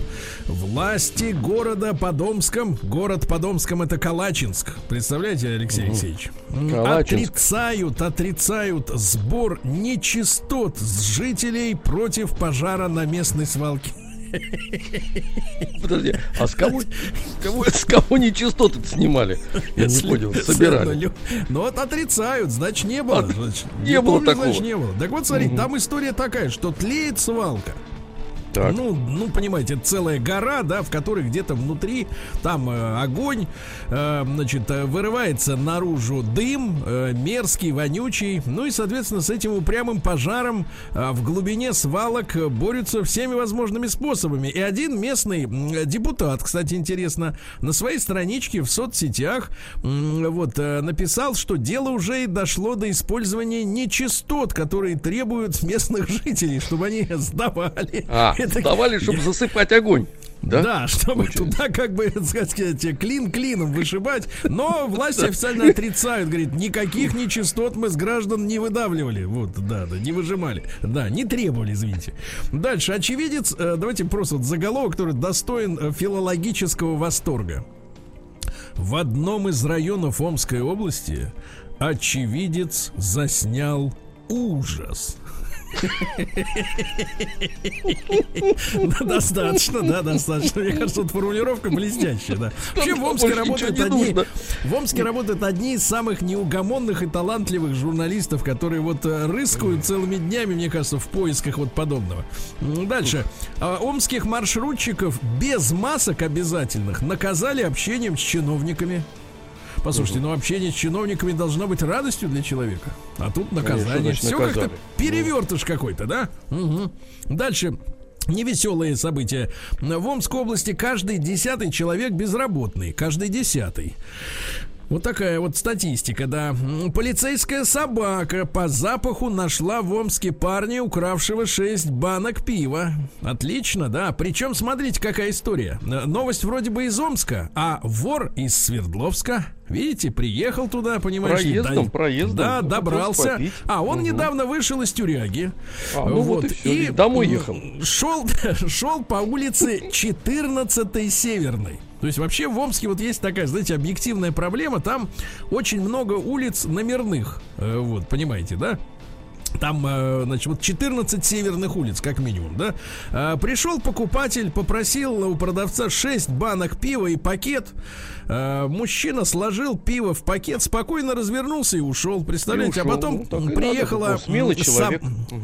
власти города Подомском, город Подомском это Калачинск. Представляете, Алексей Алексеевич? М, Калачинск. Отрицают, отрицают сбор нечистот с жителей против пожара на местной свалке. Подожди, а с кого, кого, с кого нечистоты снимали? Я не понял, собирали. Ну вот отрицают, значит не было. Значит, не было помню, такого. Значит, не было. Так вот, смотри, там история такая, что тлеет свалка. Так. Ну, ну, понимаете, это целая гора, да, в которой где-то внутри там э, огонь, э, значит, э, вырывается наружу дым, э, мерзкий, вонючий. Ну и, соответственно, с этим упрямым пожаром э, в глубине свалок э, борются всеми возможными способами. И один местный депутат, кстати, интересно, на своей страничке в соцсетях м, вот э, написал, что дело уже и дошло до использования нечистот, которые требуют местных жителей, чтобы они сдавали. А, давали, чтобы засыпать огонь. Да? да, чтобы Очень. туда как бы, так сказать, клин клином вышибать. Но власти официально отрицают, говорит, никаких нечистот мы с граждан не выдавливали. Вот, да, да, не выжимали. Да, не требовали, извините. Дальше, очевидец, э, давайте просто вот заголовок, который достоин э, филологического восторга. В одном из районов Омской области очевидец заснял ужас. Достаточно, да, достаточно. Мне кажется, вот формулировка блестящая, да. Вообще в Омске работают одни, в Омске работают одни из самых неугомонных и талантливых журналистов, которые вот э, рыскают целыми днями, мне кажется, в поисках вот подобного. Дальше. А, Омских маршрутчиков без масок обязательных наказали общением с чиновниками. Послушайте, ну общение с чиновниками должно быть радостью для человека. А тут наказание. значит, Все как-то наказали? перевертыш какой-то, да? Мгм. Дальше. Невеселые события. В Омской области каждый десятый человек безработный. Каждый десятый. Вот такая вот статистика, да. Полицейская собака по запаху нашла в Омске парня, укравшего 6 банок пива. Отлично, да. Причем, смотрите, какая история. Новость вроде бы из Омска, а вор из Свердловска. Видите, приехал туда, понимаешь? Проездом, да, проездом. Да, Ну, добрался. попить. А он Мгм. недавно вышел из тюряги. А, ну вот и всё, и домой ехал. Шел, шел по улице 14 Северной. То есть вообще в Омске вот есть такая, знаете, объективная проблема. Там очень много улиц номерных. Э, Вот, понимаете, да? Там, э, значит, вот 14 северных улиц, как минимум, да? А, Пришел покупатель, попросил у продавца 6 банок пива и пакет. А, Мужчина сложил пиво в пакет, спокойно развернулся и ушел. Представляете? И ушел. а потом Ну, приехала... такой смелый человек.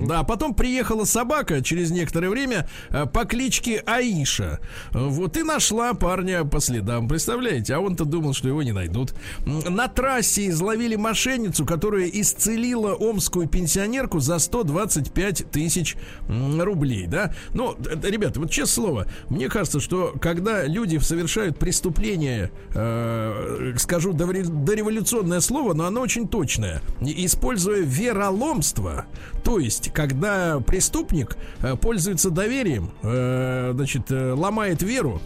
Да, потом приехала собака через некоторое время э, по кличке Аиша. Э, Вот и нашла парня по следам. Представляете? А он-то думал, что его не найдут. На трассе изловили мошенницу, которая исцелила омскую пенсионерку за 125 тысяч рублей, да? Ну, ребята, вот честное слово, мне кажется, что когда люди совершают преступление, э, скажу дореволюционное слово, но оно очень точное, используя вероломство, то есть, когда преступник э, пользуется доверием, э, значит, э, ломает веру,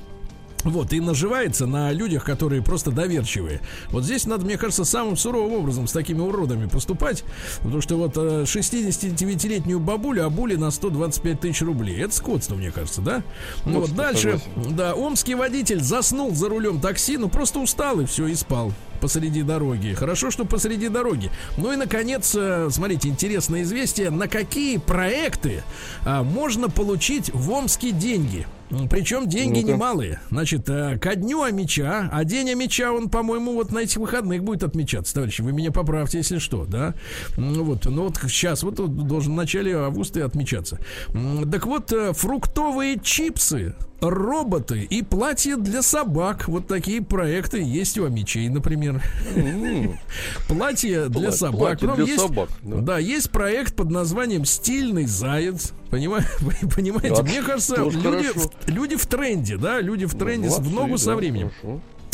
вот, и наживается на людях, которые просто доверчивые. Вот здесь надо, мне кажется, самым суровым образом с такими уродами поступать. Потому что вот э, 69-летнюю бабулю обули на 125 тысяч рублей. Это скотство, мне кажется, да? Ну, вот Скотство, дальше, да, омский водитель заснул за рулем такси, ну просто устал и все, и спал посреди дороги. Хорошо, что посреди дороги. Ну и, наконец, э, смотрите, интересное известие. На какие проекты а, можно получить в Омске деньги? Причем деньги Ну-ка. немалые. Значит, э, ко дню Амича, а день Амича, он, по-моему, вот на этих выходных будет отмечаться, товарищи. Вы меня поправьте, если что, да? М, Вот, ну вот сейчас, вот должен в начале августа и отмечаться. Так вот, э, фруктовые чипсы роботы и платья для собак. Вот такие проекты есть у Амичей, например. Платье для собак. платье для собак, да. Есть проект под названием «Стильный заяц». Понимаете? Мне кажется, люди в, тренде, да, люди в тренде с- в ногу со временем.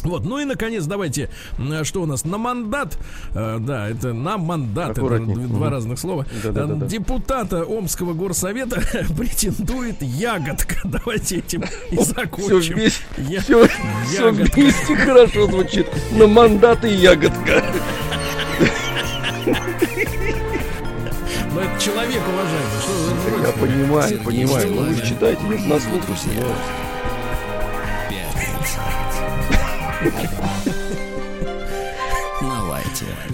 Вот, ну и наконец, давайте, м, что у нас на мандат, э, да, это на мандат, это два разных слова. Да-да-да-да. Э, Депутата Омского горсовета претендует ягодка. Давайте этим и Все закончим. вместе, Я- все, все вместе хорошо звучит. На мандат и ягодка. Но это человек уважаемый. Что Я понимаю, понимаю. Ну вы Стилавин. читаете, на слух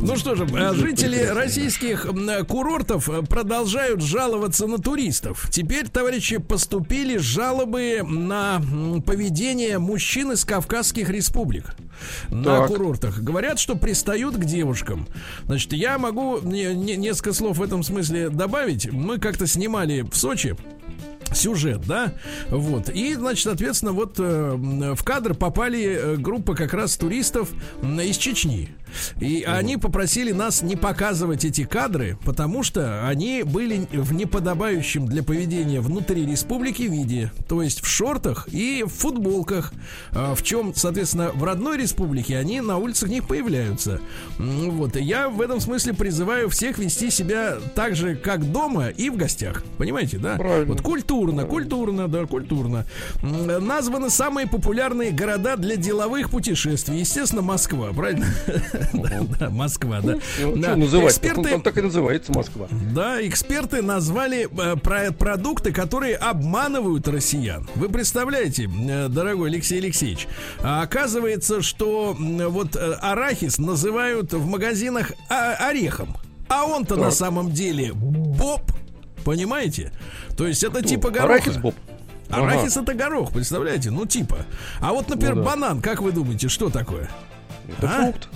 Ну что же, э, жители российских э, курортов э, продолжают жаловаться на туристов. Теперь, товарищи, поступили жалобы на поведение мужчин из Кавказских республик на Так. курортах. Говорят, что пристают к девушкам. Значит, я могу не- не- несколько слов в этом смысле добавить. Мы как-то снимали в Сочи сюжет, да, вот, и, значит, соответственно, вот э, в кадр попали э, группа как раз туристов из Чечни, и они попросили нас не показывать эти кадры, потому что они были в неподобающем для поведения внутри республики виде, то есть в шортах и в футболках, э, в чем, соответственно, в родной республике они на улицах не появляются, вот, и я в этом смысле призываю всех вести себя так же, как дома и в гостях, понимаете, да? Правильно. Вот культурно, культурно, да, культурно. Названы самые популярные города для деловых путешествий. Естественно, Москва, правильно? Да, Москва, да. Ну? Эксперты, Он так и называется Москва. да, эксперты назвали э, про- продукты, которые обманывают россиян. Вы представляете, э, дорогой Алексей Алексеевич, а оказывается, что вот э, арахис называют в магазинах орехом, а он-то на самом деле боб, понимаете? То есть это типа гороха. Арахис Боб. Арахис это горох, представляете? Ну типа. А вот, например, Ну да. банан, как вы думаете, что такое? Это А? фрукт.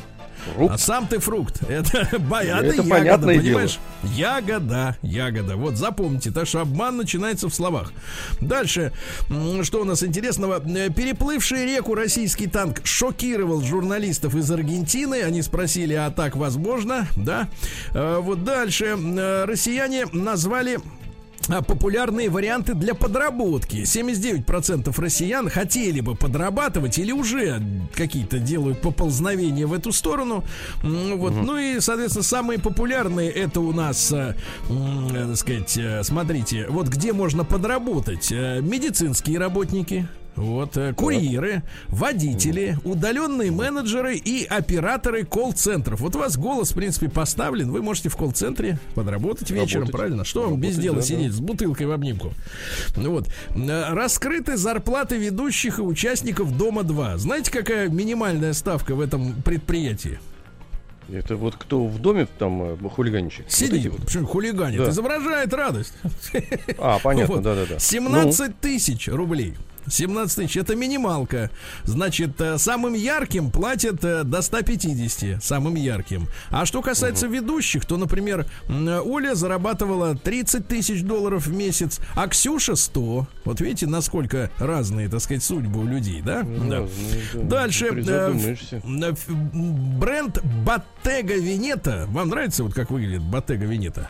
Фрукт. А сам ты фрукт. Это, Это ягода, понятное понимаешь? Ягода, ягода. Вот запомните, так что обман начинается в словах. Дальше, что у нас интересного? Э, Переплывший реку российский танк шокировал журналистов из Аргентины. Они спросили, а так возможно? Да. Э, Вот дальше. Э, Россияне назвали а, популярные варианты для подработки. 79% россиян хотели бы подрабатывать или уже какие-то делают поползновения в эту сторону. Вот. Угу. Ну и, соответственно, самые популярные это у нас, э, так сказать, э, смотрите, вот где можно подработать. Э, медицинские работники, вот, э, курьеры, водители, удаленные менеджеры и операторы колл-центров. Вот у вас голос, в принципе, поставлен. Вы можете в колл-центре подработать вечером, Работать. правильно? Что вам без дела да, сидеть да. с бутылкой в обнимку? Вот. Э, раскрыты зарплаты ведущих и участников Дома-2. Знаете, какая минимальная ставка в этом предприятии? Это вот кто в доме там э, хулиганчик? Сидит, вот вот. хулиганит, да. изображает радость. А, понятно, да-да-да. 17 ну. тысяч рублей. 17 тысяч это минималка. Значит, э, самым ярким платят э, до 150. Самым ярким. А что касается угу. ведущих, то, например, Оля зарабатывала 30 тысяч долларов в месяц, а Ксюша 100. Вот видите, насколько разные, так сказать, судьбы у людей, да? Ну, да. да. Дальше. Э, бренд Bottega Veneta. Вам нравится вот как выглядит Bottega Veneta?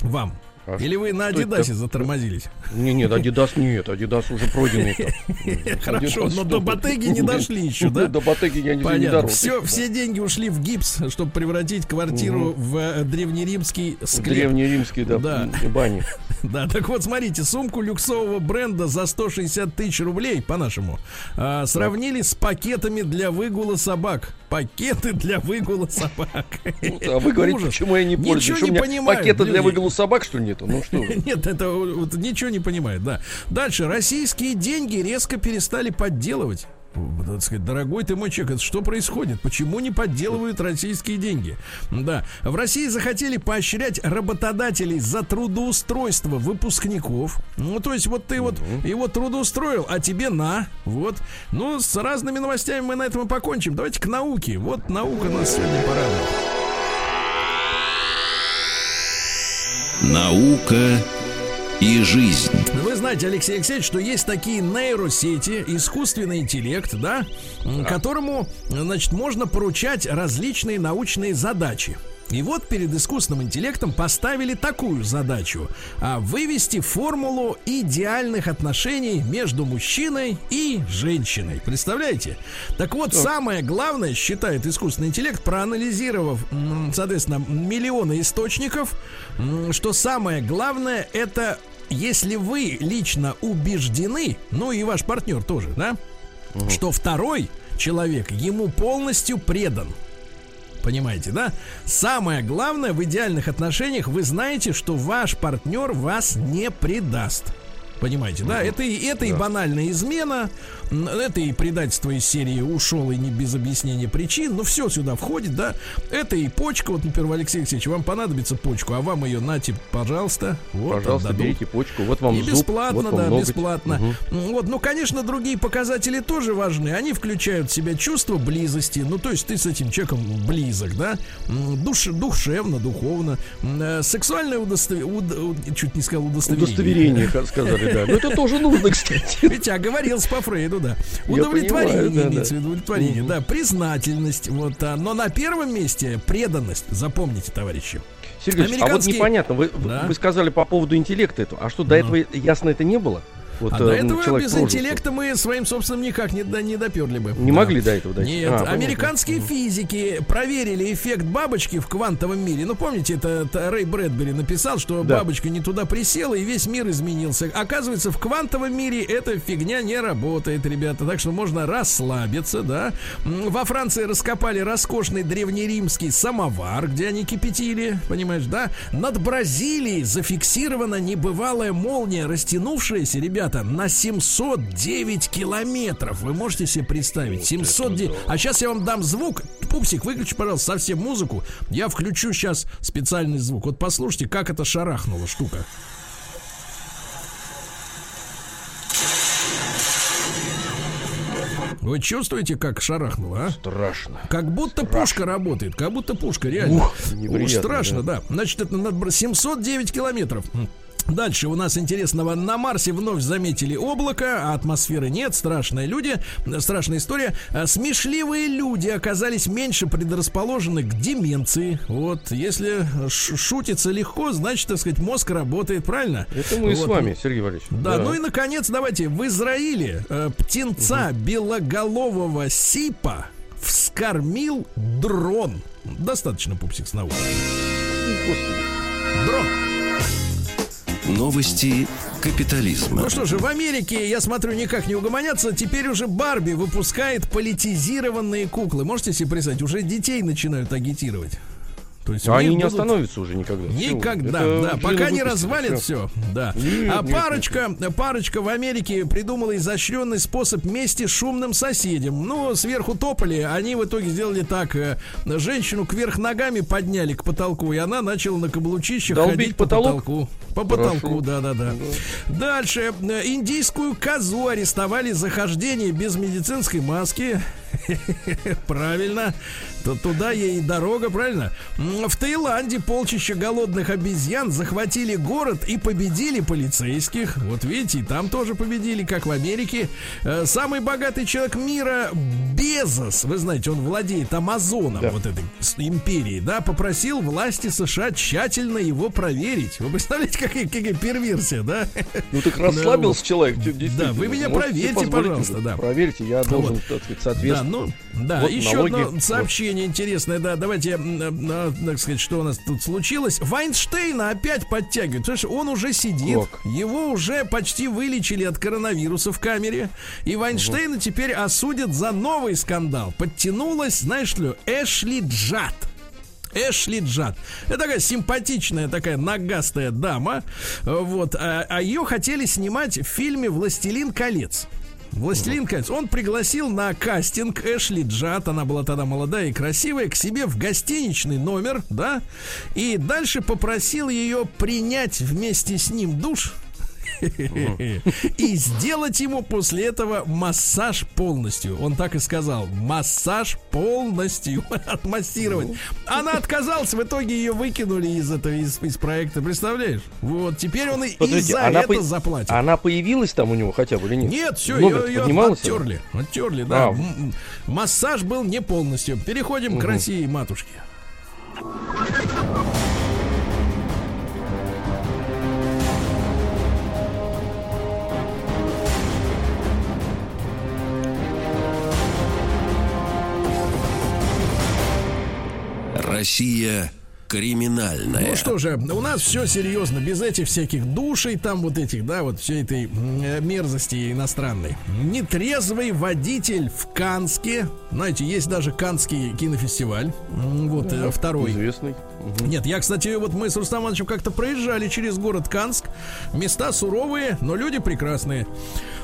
Вам? А Или вы на Адидасе затормозились? Не, нет, Адидас нет, Адидас уже пройденный. Хорошо, но до Ботеги не дошли еще, да? До Ботеги я не Понятно. Все, все деньги ушли в гипс, чтобы превратить квартиру в э, древнеримский склеп. Древнеримский, да, бани. Да, так вот, смотрите, сумку люксового бренда за 160 тысяч рублей, по-нашему, а, сравнили с пакетами для выгула собак. Пакеты для выгула собак. А вы говорите, почему я не пользуюсь? Ничего не понимаю. Пакеты для выгула собак, что нет? Нету. Ну что? Нет, это вот, ничего не понимает, да. Дальше. Российские деньги резко перестали подделывать так сказать, дорогой ты мой человек, это что происходит? Почему не подделывают российские деньги? Да, в России захотели поощрять работодателей за трудоустройство выпускников. Ну, то есть вот ты вот его трудоустроил, а тебе на, вот. Ну, с разными новостями мы на этом и покончим. Давайте к науке. Вот наука нас сегодня порадует. Наука и жизнь. Вы знаете, Алексей Алексеевич, что есть такие нейросети, искусственный интеллект, да, да, которому, значит, можно поручать различные научные задачи. И вот перед искусственным интеллектом поставили такую задачу а, вывести формулу идеальных отношений между мужчиной и женщиной. Представляете? Так вот, так. самое главное, считает искусственный интеллект, проанализировав, соответственно, миллионы источников, что самое главное это если вы лично убеждены, ну и ваш партнер тоже, да, угу. что второй человек ему полностью предан. Понимаете, да? Самое главное в идеальных отношениях, вы знаете, что ваш партнер вас не предаст. Понимаете, да? Это, это да. и банальная измена, это и предательство из серии ушел и не без объяснения причин. Но все сюда входит, да. Это и почка. Вот, например, Алексей Алексеевич, вам понадобится почку, а вам ее нате, пожалуйста. Вот, пожалуйста, отдадут. берите почку. Вот вам И зуб, бесплатно, вот да, ноготь. бесплатно. Угу. Вот, ну, конечно, другие показатели тоже важны. Они включают в себя чувство близости. Ну, то есть ты с этим человеком близок, да. Душ, душевно, духовно. Э, сексуальное удостоверение. Уд... Чуть не сказал удостоверение. Удостоверение, как сказали, да. Но это тоже нужно, кстати. Ведь оговорился по Фрейду году, да. Удовлетворение понимаю, имеется в виду, удовлетворение, да, признательность, вот, а, но на первом месте преданность, запомните, товарищи. Сергей, Американские... а вот непонятно, вы, да? вы сказали по поводу интеллекта этого, а что до этого ясно это не было? Вот, а до э, этого без интеллекта мы своим собственным никак не, не доперли бы. Не да. могли до этого дойти. Нет, а, американские понятно. физики проверили эффект бабочки в квантовом мире. Ну, помните, это, это Рэй Брэдбери написал, что да. бабочка не туда присела, и весь мир изменился. Оказывается, в квантовом мире эта фигня не работает, ребята. Так что можно расслабиться, да. Во Франции раскопали роскошный древнеримский самовар, где они кипятили, понимаешь, да. Над Бразилией зафиксирована небывалая молния, растянувшаяся, ребята, ребята, на 709 километров. Вы можете себе представить? 709. А сейчас я вам дам звук. Пупсик, выключи, пожалуйста, совсем музыку. Я включу сейчас специальный звук. Вот послушайте, как это шарахнула штука. Вы чувствуете, как шарахнуло, а? Страшно. Как будто страшно. пушка работает, как будто пушка, реально. Ух, Ух страшно, да. да. Значит, это над 709 километров. Дальше у нас интересного. На Марсе вновь заметили облако, а атмосферы нет. Страшные люди, страшная история. А, Смешливые люди оказались меньше предрасположены к деменции. Вот, если шутится легко, значит, так сказать, мозг работает, правильно? Это мы с Вот. вами, Сергей Валерьевич. Да, ну и наконец, давайте, в Израиле э, птенца белоголового сипа вскормил дрон. Достаточно пупсик с науки. Дрон. Новости капитализма. Ну что же, в Америке, я смотрю, никак не угомонятся. Теперь уже Барби выпускает политизированные куклы. Можете себе представить, уже детей начинают агитировать. То есть у А они не будут- остановятся уже никогда. Никогда, это да, пока не развалит всё. все, да. Нет, а нет, парочка, парочка в Америке придумала изощренный способ мести шумным соседям. Ну, сверху топали, они в итоге сделали так: э, женщину кверх ногами подняли к потолку, и она начала на каблучищах Долбить ходить по потолок? потолку. По потолку, да, да, да. Дальше индийскую козу арестовали за хождение без медицинской маски. Правильно. То туда ей и дорога, правильно? В Таиланде полчища голодных обезьян захватили город и победили полицейских. Вот видите, и там тоже победили, как в Америке. Э, Самый богатый человек мира Безос, вы знаете, он владеет Амазоном, Да. вот этой империей, да, попросил власти США тщательно его проверить. Вы представляете, какая, какая перверсия, да? Ну так расслабился человек. действительно. вы меня проверьте, пожалуйста, да. Проверьте, я должен, Вот. так сказать, Да, ну, да, Вот еще одно вот. Сообщение интересное, да, давайте, м, а, так сказать, что у нас тут случилось. Вайнштейна опять подтягивают, что он уже сидит, Как? его уже почти вылечили от коронавируса в камере, и Вайнштейна теперь осудят за новый скандал. Подтянулась, знаешь ли, Эшли Джад. Эшли Джад. Это такая симпатичная, такая нагастая дама. Вот. А, а ее хотели снимать в фильме «Властелин колец». Властелин колец. Он пригласил на кастинг Эшли Джад, она была тогда молодая и красивая, к себе в гостиничный номер, да, и дальше попросил ее принять вместе с ним душ и сделать ему после этого массаж полностью. Он так и сказал. Массаж полностью отмассировать. Она отказалась, в итоге ее выкинули из этого из, из проекта. Представляешь? Вот теперь он и, и за она это по- заплатит. Она появилась там у него хотя бы или нет? Нет, все, Номер ее, ее оттерли. Оттерли, да. А. Массаж был не полностью. Переходим к России, матушке. Россия криминальная. Ну что же, у нас все серьезно, без этих всяких душей, там вот этих, да, вот всей этой мерзости иностранной. Нетрезвый водитель в Канске. Знаете, есть даже Канский кинофестиваль. Вот э, второй. Известный. Мгм. Нет, я, кстати, вот мы с Рустам Ивановичем как-то проезжали через город Канск. Места суровые, но люди прекрасные.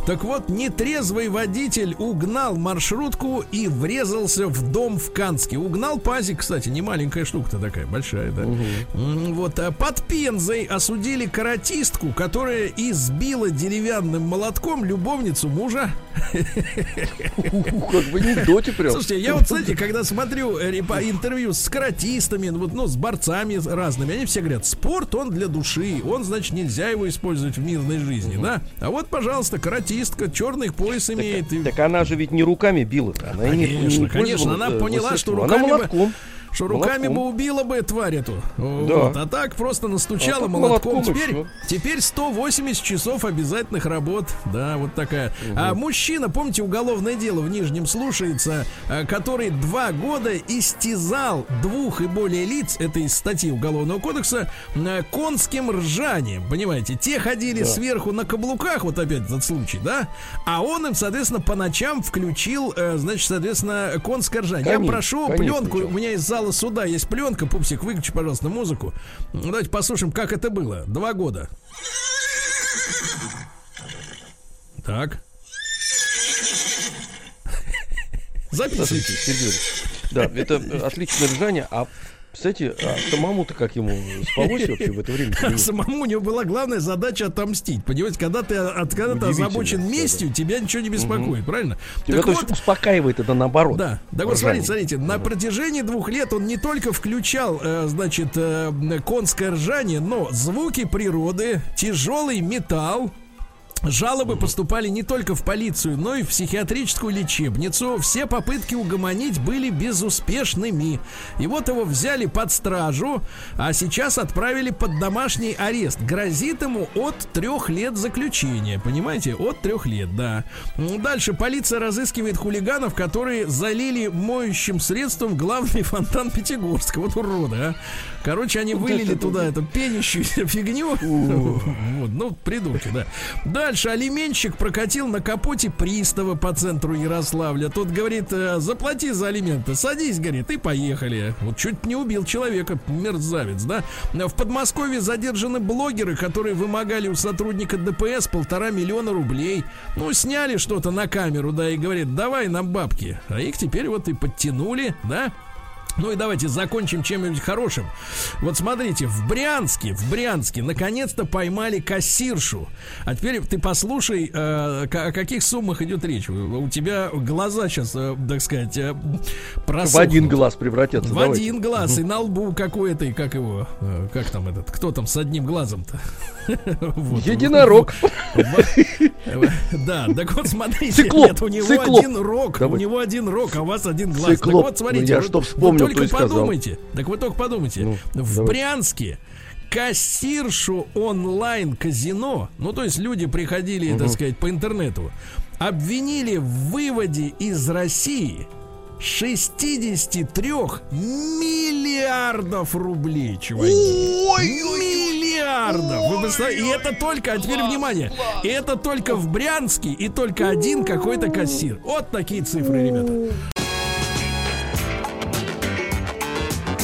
Так вот, нетрезвый водитель угнал маршрутку и врезался в дом в Канске. Угнал пазик, кстати, не маленькая штука-то такая, большая, да. М, Вот, а под Пензой осудили каратистку, которая избила деревянным молотком любовницу мужа. Как в анекдоте прям. Слушайте, я вот, знаете, когда смотрю э, интервью с каратистами, вот, ну, с борцами разными, они все говорят, спорт, он для души, он, значит, нельзя его использовать в мирной жизни, да? А вот, пожалуйста, каратистка, черный пояс имеет. и- Так она же ведь не руками била-то. Она и не- не Конечно, конечно, она э, поняла, что руками Она бы- молотком. Что руками бы Молотком. убила бы тварь эту. Да. Вот. А так просто настучала А молотком. молотком Теперь, всё. теперь 180 часов обязательных работ. Да, вот такая. А мужчина, помните, уголовное дело в Нижнем слушается, а, который два года истязал двух и более лиц, это из статьи Уголовного кодекса, а, конским ржанием. Понимаете, те ходили сверху на каблуках, вот опять этот случай, да? А он им, соответственно, по ночам включил, э, значит, соответственно, конское ржание. Я Конец, прошу пленку, включил. у меня из зала суда есть пленка. Пупсик, выключи, пожалуйста, музыку. Ну, Давайте послушаем, как это было. Два года. Так. Записывайте. Да, это отличное ржание, а Кстати, а самому-то как ему спалось вообще в это время? Самому у него была главная задача отомстить. Понимаете, когда ты, от, когда ты озабочен местью, тебя ничего не беспокоит, правильно? Тебя Так вот, успокаивает это наоборот. Да, так вот смотрите, смотрите, на протяжении двух лет он не только включал, э, значит, э, конское ржание, но звуки природы, тяжелый металл, Жалобы поступали не только в полицию, но и в психиатрическую лечебницу. Все попытки угомонить были безуспешными. И вот его взяли под стражу, а сейчас отправили под домашний арест. Грозит ему от трех лет заключения. Понимаете? От трех лет, да. Дальше полиция разыскивает хулиганов, которые залили моющим средством главный фонтан Пятигорска. Вот уроды, а. Короче, они вылили туда эту пенящуюся фигню. Вот, ну, придурки, да. Дальше алименщик прокатил на капоте пристава по центру Ярославля. Тот говорит, э, заплати за алименты, садись, говорит, и поехали. Вот чуть не убил человека, мерзавец, да. В Подмосковье задержаны блогеры, которые вымогали у сотрудника ДПС полтора миллиона рублей. Ну, сняли что-то на камеру, да, и говорит, давай нам бабки. А их теперь вот и подтянули, да. Ну и давайте закончим чем-нибудь хорошим. Вот смотрите, в Брянске, в Брянске наконец-то поймали кассиршу. А теперь ты послушай, э, о каких суммах идет речь. У тебя глаза сейчас, э, так сказать, э, В просохнут. один глаз превратятся. В давайте. один глаз и на лбу какой-то, и как его, э, как там этот, кто там с одним глазом-то? Вот. Единорог. Да, так вот смотрите, нет, у него один рог, у него один рог, а у вас один глаз. Так вот смотрите, Ну, я что вы только то и сказал. подумайте, так вы только подумайте, Ну, в давай. Брянске кассиршу онлайн-казино, ну то есть люди приходили, так сказать, по интернету, обвинили в выводе из России 63 миллиардов рублей, чуваки. Миллиардов! Вы представляете? И это только, а теперь внимание, и это только в Брянске и только один какой-то кассир. Вот такие цифры, ребята.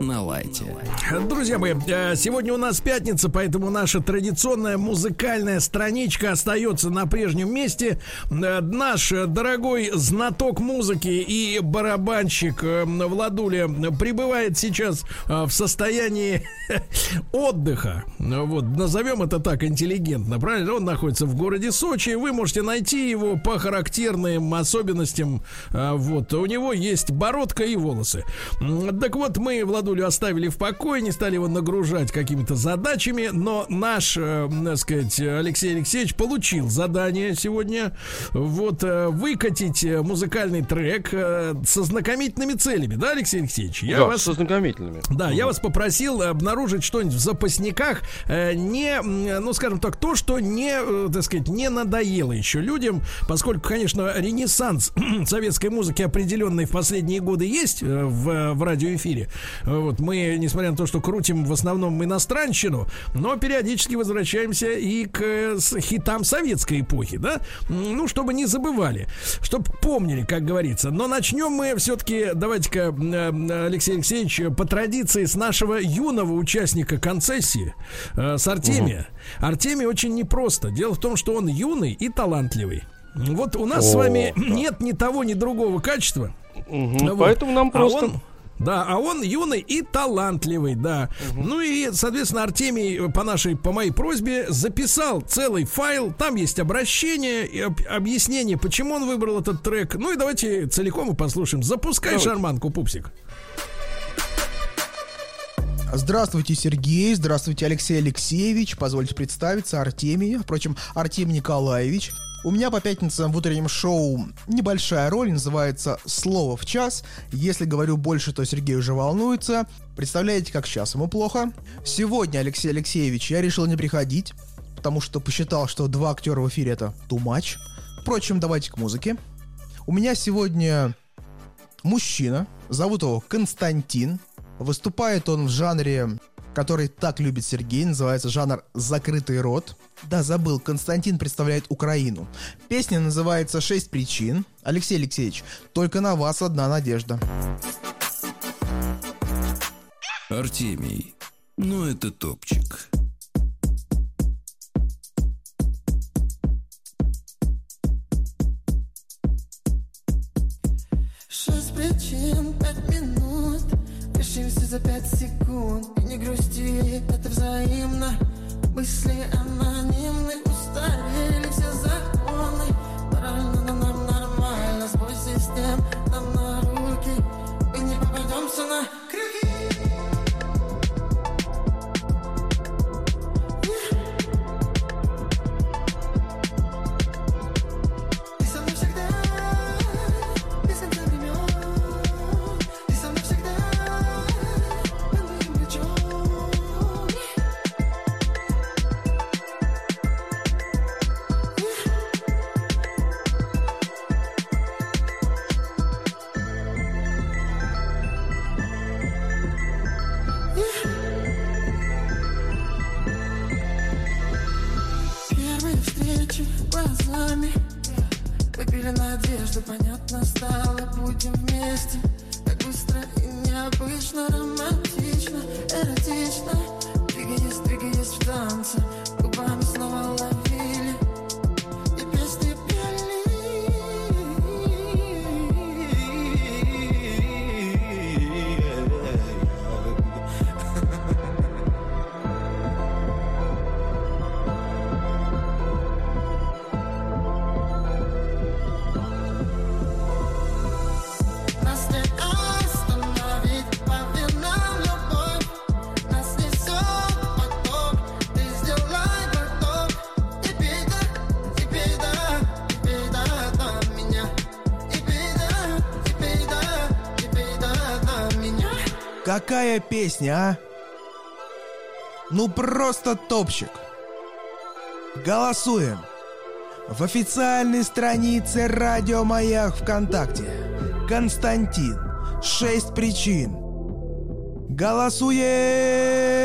На лайте. Друзья мои, э, сегодня у нас пятница, поэтому наша традиционная музыкальная страничка остается на прежнем месте. Э, Наш дорогой знаток музыки и барабанщик э, Владуля пребывает сейчас в состоянии отдыха. Вот, назовем это так интеллигентно, правильно? Он находится в городе Сочи. Вы можете найти его по характерным особенностям. Вот, у него есть бородка и волосы. Так вот, мы Владулю оставили в покое, не стали его нагружать какими-то задачами, но наш, э, так сказать, Алексей Алексеевич получил задание сегодня вот э, выкатить э, музыкальный трек э, со знакомительными целями, да, Алексей Алексеевич? Я Да, вас со знакомительными. да, я вас попросил обнаружить что-нибудь в запасниках, э, не, ну, скажем так, то, что не, э, так сказать, не надоело еще людям, поскольку, конечно, ренессанс советской музыки определенный в последние годы есть э, в, в радиоэфире. Вот мы, несмотря на то, что крутим в основном иностранщину, но периодически возвращаемся и к с- хитам советской эпохи, да? Ну, чтобы не забывали, чтобы помнили, как говорится. Но начнем мы все-таки, давайте-ка, э, Алексей Алексеевич, по традиции с нашего юного участника концессии, э, с Артемия. Артемий очень непросто. Дело в том, что он юный и талантливый. Вот у нас с О, вами да. нет ни того, ни другого качества. Мгм, Вот. Поэтому нам А просто... он- да, а он юный и талантливый, да. Ну и, соответственно, Артемий э, по нашей, по моей просьбе записал целый файл. Там есть обращение и об- объяснение, почему он выбрал этот трек. Ну и давайте целиком и послушаем. Запускай Давайте. шарманку, пупсик. Здравствуйте, Сергей. Здравствуйте, Алексей Алексеевич. Позвольте представиться, Артемий. Впрочем, Артемий Николаевич. У меня по пятницам в утреннем шоу небольшая роль, называется «Слово в час». Если говорю больше, то Сергей уже волнуется. Представляете, как сейчас ему плохо? Сегодня, Алексей Алексеевич, я решил не приходить, потому что посчитал, что два актера в эфире это too much. Впрочем, давайте к музыке. У меня сегодня мужчина, зовут его Константин. Выступает он в жанре, который так любит Сергей, называется жанр «Закрытый рот». Да, забыл, Константин представляет Украину. Песня называется «Шесть причин». Алексей Алексеевич, только на вас одна надежда. Артемий. Ну это топчик. Решимся за пять секунд. И не грусти, это взаимно. Мысли анонимны Устарели все законы. Морально, но нам нормально. Сбой систем нам на руки. Мы не попадемся на Какая песня, а? Ну просто топчик. Голосуем. В официальной странице Радио Маяк ВКонтакте. Константин. Шесть причин. Голосуем!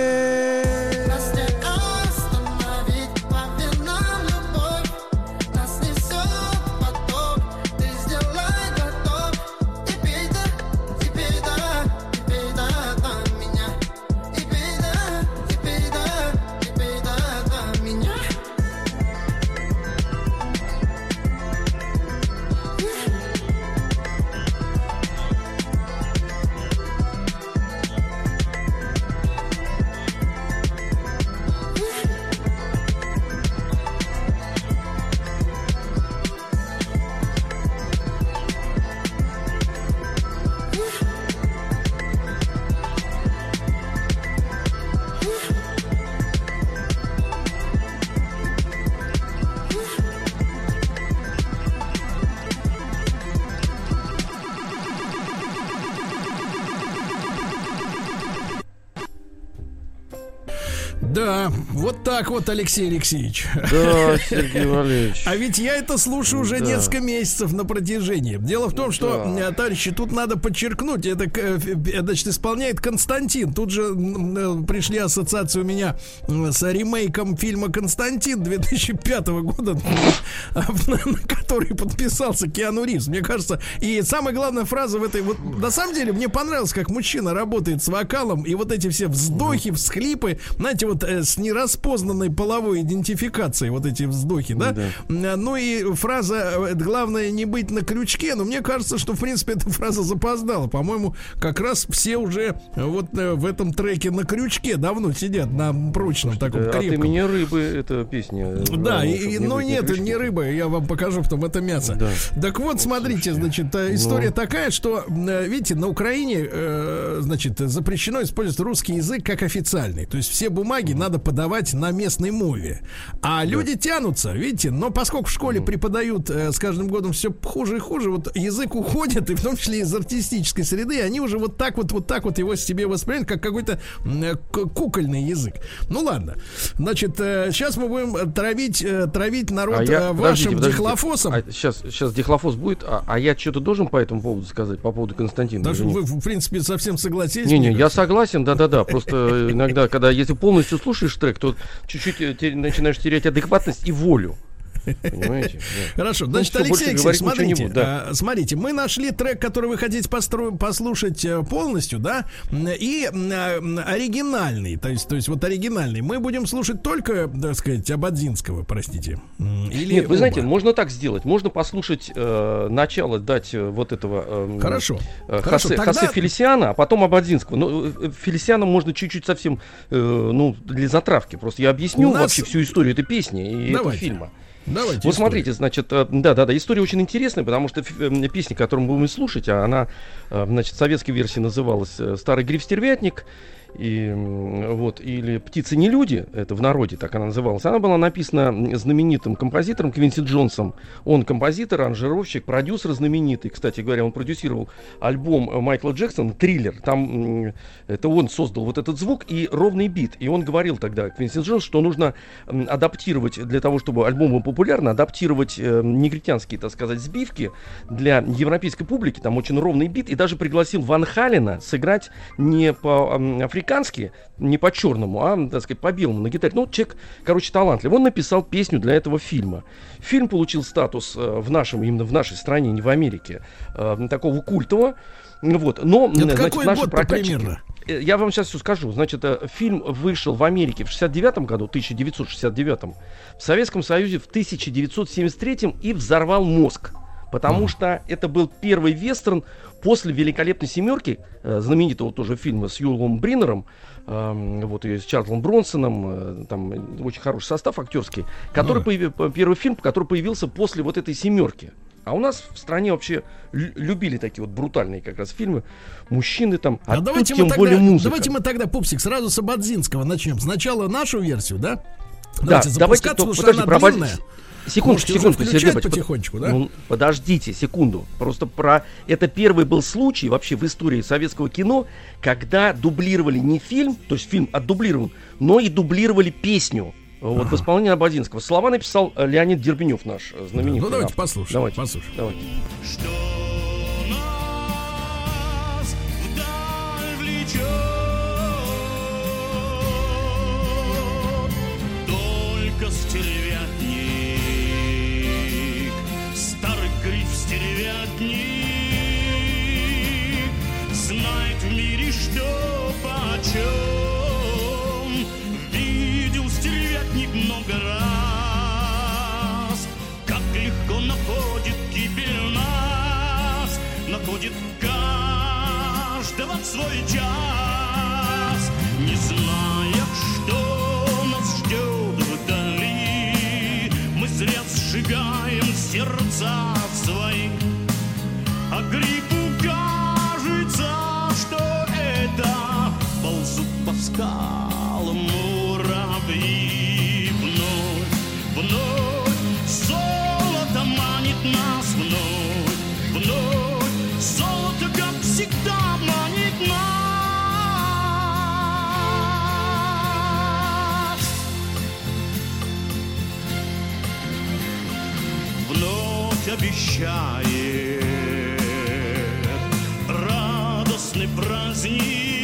Так вот, Алексей Алексеевич. Да, Сергей Валерьевич. А ведь я это слушаю уже Да. несколько месяцев на протяжении. Дело в том, что, э, товарищи, тут надо подчеркнуть, это, э, э, значит, исполняет Константин. Тут же пришли ассоциации у меня с ремейком фильма «Константин» 2005 года, на который подписался Киану Ривз. Мне кажется, и самая главная фраза в этой... Вот, на самом деле, мне понравилось, как мужчина работает с вокалом, и вот эти все вздохи, всхлипы, знаете, вот э, с нераспознанной половой идентификацией, вот эти вздохи, да? М, Ну и фраза э, «главное не быть на крючке», но мне кажется, что, в принципе, эта фраза запоздала. По-моему, как раз все уже э, вот э, в этом треке на крючке давно сидят, на прочном таком От крепком. имени рыбы эта песня. Да, Главное, и, не но быть на нет, не рыба, я вам покажу потом, это мясо. Да. Так вот, смотрите, значит, э, Ну. история такая, что, э, видите, на Украине, э, значит, запрещено использовать русский язык как официальный. То есть все бумаги надо подавать на местной мове. А люди тянутся, видите, но поскольку в школе преподают э, с каждым годом все хуже и хуже, вот язык уходит, и в том числе из артистической среды, они уже вот так вот, вот так вот его себе воспринимают, как какой-то э, кукольный язык. Ну ладно. Значит, сейчас мы будем травить, э, травить народ А я- э, вашим подождите. дихлофосом. А сейчас, сейчас дихлофос будет, а, а я что-то должен по этому поводу сказать, по поводу Константина? Даже вы, в принципе, совсем согласились. Не-не, я согласен, да-да-да. Просто иногда, когда если полностью слушаешь трек, то чуть-чуть э, начинаешь терять адекватность и волю. Понимаете? Да. Хорошо, Ну, значит, Алексей Алексеевич, смотрите, буду, да. э, смотрите, мы нашли трек, который вы хотите постро- послушать э, полностью, да, и э, оригинальный, то есть, то есть вот оригинальный. Мы будем слушать только, так сказать, Абадзинского, простите. Или Нет, вы знаете, можно так сделать. Можно послушать э, начало, дать вот этого Хорошо. э, Хорошо, Хосе, тогда- Хосе Фелисиана, а потом Абадзинского. Ну, Фелисиана можно чуть-чуть совсем, э, ну, для затравки. Просто я объясню У нас- вообще всю историю этой песни и этого фильма. Давайте. Вот историю. смотрите, значит, э, да-да-да, история очень интересная, потому что э, песня, которую мы будем слушать, а она, э, значит, в советской версии называлась э, «Старый гриф-стервятник», и, вот, или «Птицы не люди», это в народе так она называлась, она была написана знаменитым композитором Квинси Джонсом. Он композитор, аранжировщик, продюсер знаменитый. Кстати говоря, он продюсировал альбом э, Майкла Джексона «Триллер». Там это он создал вот этот звук и ровный бит. И он говорил тогда, Квинси Джонс, что нужно адаптировать для того, чтобы альбом был популярен, адаптировать э, негритянские, так сказать, сбивки для европейской публики. Там очень ровный бит. И даже пригласил Ван Халена сыграть не по-африкански, не по-черному, а, так сказать, по-белому на гитаре. Ну, человек, короче, талантливый. Он написал песню для этого фильма. Фильм получил статус э, в нашем, именно в нашей стране, не в Америке, э, такого культового. Вот. Но, Это значит, какой наши год-то прокатчики- примерно? Э, Я вам сейчас все скажу. Значит, фильм вышел в Америке в 69 году, 1969, в Советском Союзе в 1973 и взорвал мозг. Потому что это был первый вестерн после «Великолепной семерки», э, знаменитого тоже фильма с Юлом Бринером, эм, вот и с Чарльзом Бронсоном, э, там э, очень хороший состав актерский, который Ну. появи- п- первый фильм, который появился после вот этой семерки. А у нас в стране вообще лю- любили такие вот брутальные как раз фильмы. Мужчины там, а, А тут давайте, тем мы более тогда, музыка. давайте мы тогда, Пупсик, сразу с Абадзинского начнем. Сначала нашу версию, да? Да, Давайте давайте, запускаться, то- потому что подожди, она про длинная. Секундочку, Можете уже секундочку, включать Сергей Борисович, потихонечку, да? Ну, подождите секунду. Просто про... Это первый был случай вообще в истории советского кино, когда дублировали не фильм, то есть фильм отдублирован, но и дублировали песню. Вот в исполнении Абадинского. Слова написал э, Леонид Дербенев наш, э, знаменитый. Ну, давайте автор. послушаем. Давайте, послушаем. давайте. Что нас вдаль влечет, только почем. Видел стервятник много раз, как легко находит гибель нас, находит каждого в свой час, не зная, что нас ждет вдали. Мы зря сжигаем сердца свои, а скалам муравьи. Вновь, вновь золото манит нас вновь, вновь золото, как всегда, манит нас. вновь обещает радостный праздник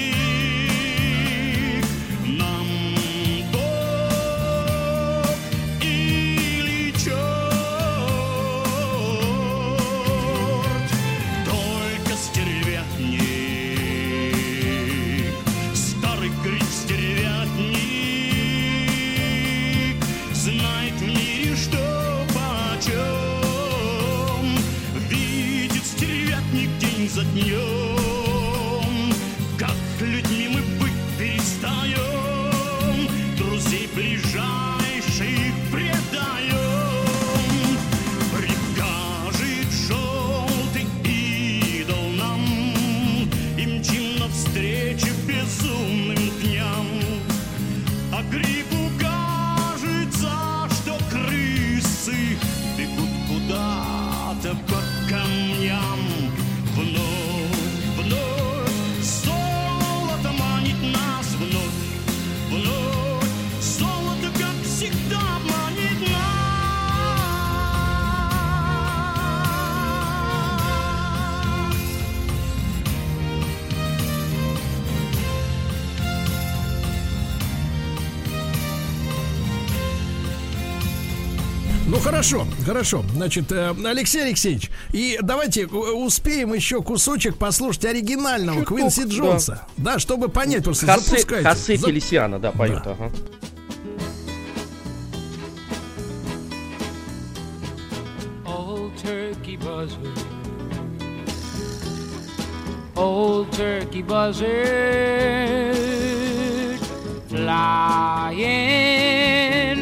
за днем, хорошо. Значит, э, Алексей Алексеевич, и давайте успеем еще кусочек послушать оригинального Чуток, Квинси да. Джонса. Да, чтобы понять, просто Хосе, запускайте. Хосе За- Фелисиано, да, поет. Да. ага. Old turkey buzzard. Old turkey buzzard. Flying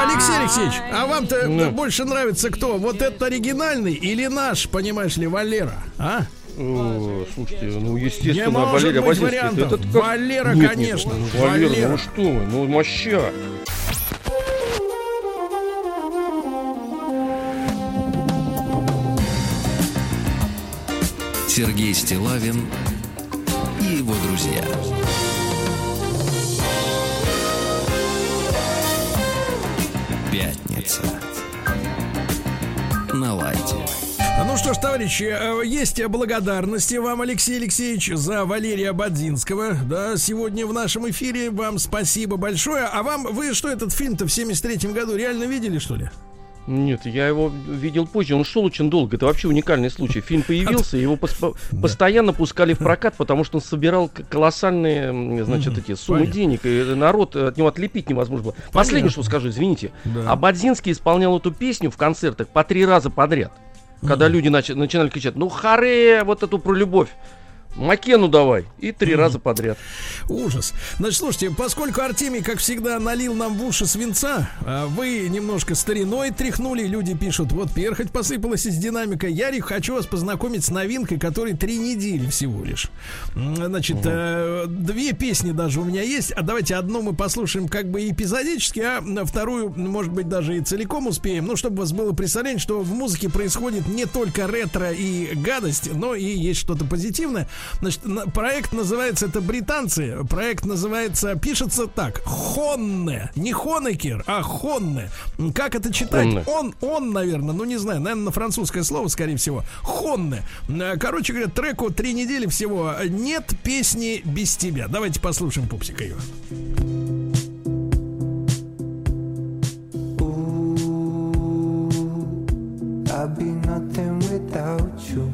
Ну, Алексей Алексеевич, а вам-то Ну. больше нравится кто? Вот этот оригинальный или наш, понимаешь ли, Валера? А? О, слушайте, ну Не естественно, может быть Абазинский, вариантов. это как- Валера, Нет, нет, конечно. ну, Валера, Валера. ну что вы, ну моща. Сергей Стилавин и его друзья. Пятница. На лайте. Ну что ж, товарищи, э, есть благодарности вам, Алексей Алексеевич, за Валерия Бадзинского. Да, сегодня в нашем эфире. Вам спасибо большое. А вам, вы что, этот фильм-то в 73-м году реально видели, что ли? Нет, я его видел позже, он шел очень долго. Это вообще уникальный случай. Фильм появился, его пос- постоянно пускали в прокат, потому что он собирал колоссальные, значит, эти суммы понятно. денег, и народ от него отлепить невозможно было. Последнее, что скажу, извините. Да. А Бадзинский исполнял эту песню в концертах по три раза подряд. Когда люди начи- начинали кричать, ну харе, вот эту про любовь. Макену давай. И три раза подряд. Ужас. Значит, слушайте, поскольку Артемий, как всегда, налил нам в уши свинца, а вы немножко стариной тряхнули, люди пишут, вот перхоть посыпалась из динамика. Ярик, хочу вас познакомить с новинкой, которой три недели всего лишь. Значит, э, две песни даже у меня есть, а давайте одну мы послушаем как бы эпизодически, а вторую, может быть, даже и целиком успеем, ну, чтобы у вас было представление, что в музыке происходит не только ретро и гадость, но и есть что-то позитивное. Значит, на- проект называется, это британцы, проект называется, пишется так, Хонне, не Хонекер, а Хонне. Как это читать? Хонне. Он, он, наверное, ну не знаю, наверное, на французское слово, скорее всего. Хонне. Короче говоря, треку три недели всего. Нет песни без тебя. Давайте послушаем пупсика ее. I'd be nothing without you.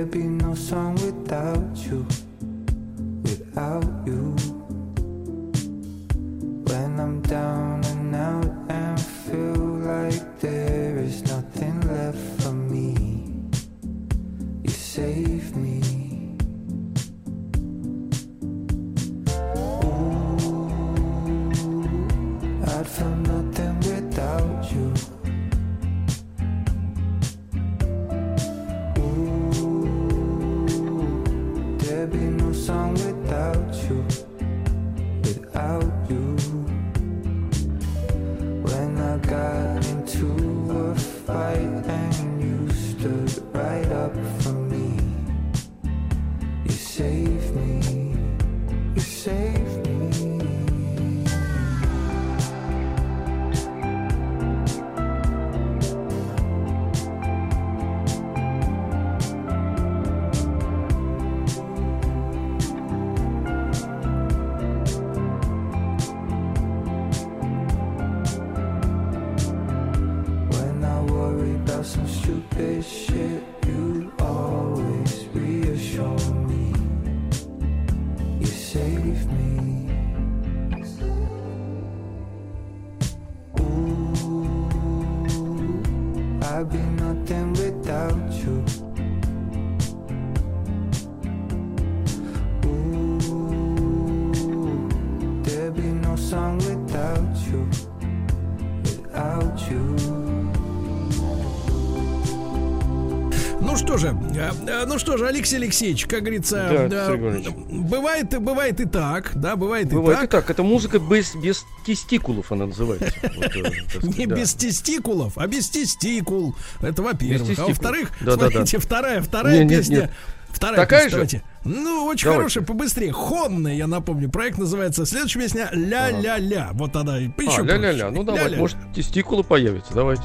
There'd be no song without you, without you. When I'm down and out and feel like there is nothing left for me, you save me. Э, э, ну что же, Алексей Алексеевич, как говорится, Да, Иванович. бывает, бывает и так, да, бывает, Бывает и и так. так. Это музыка без, без тестикулов, она называется. Э, так Не да. без тестикулов, а без тестикул. Это во-первых. А во-вторых, смотрите, вторая, вторая песня. Вторая Такая песня, же? давайте. Ну, очень Давайте. хорошая, побыстрее. Хонная, я напомню. Проект называется. Следующая песня Ля-ля-ля. Вот она. и еще А, ля-ля-ля. Ну давайте, Ля-ля-ля. может, тестикулы появятся. Давайте.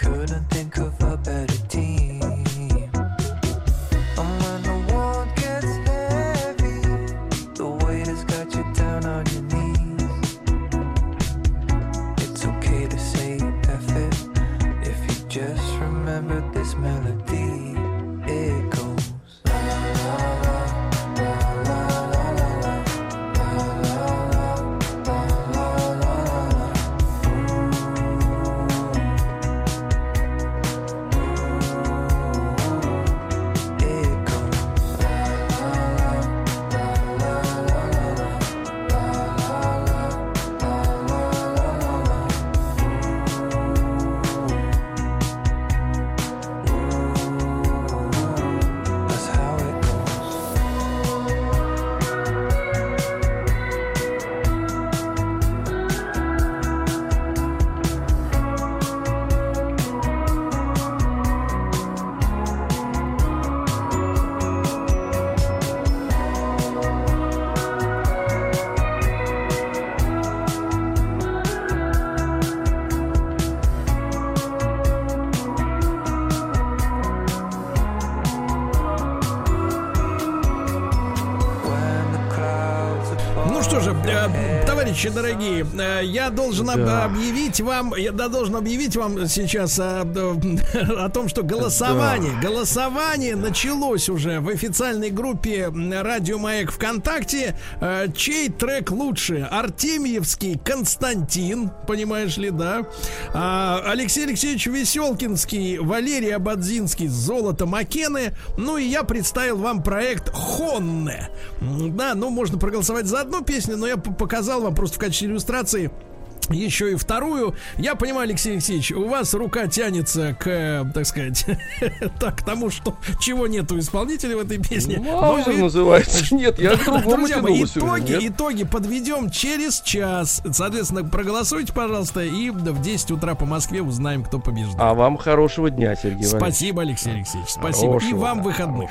Couldn't think товарищи дорогие, э, я должен Да. объявить вам, я да, должен объявить вам сейчас д- о том, что голосование, голосование началось уже в официальной группе Радио Маяк ВКонтакте. Э, Чей трек лучше? Артемьевский Константин, понимаешь ли, да? А, Алексей Алексеевич Веселкинский, Валерий Абадзинский, Золото Макены. Ну и я представил вам проект Хонне. Да, ну можно проголосовать за одну песню, но я показал вам просто в качестве иллюстрации еще и вторую. Я понимаю, Алексей Алексеевич, у вас рука тянется к, так сказать, так, к тому, что чего нету исполнителя в этой песне. Но Маузер вы- называется. Нет, я к другому Друзья мои, сегодня, итоги, итоги подведем через час. Соответственно, проголосуйте, пожалуйста, и в 10 утра по Москве узнаем, кто побеждает. А вам хорошего дня, Сергей Иванович. Спасибо, Алексей Алексеевич. Спасибо. и Хорошего, вам выходных.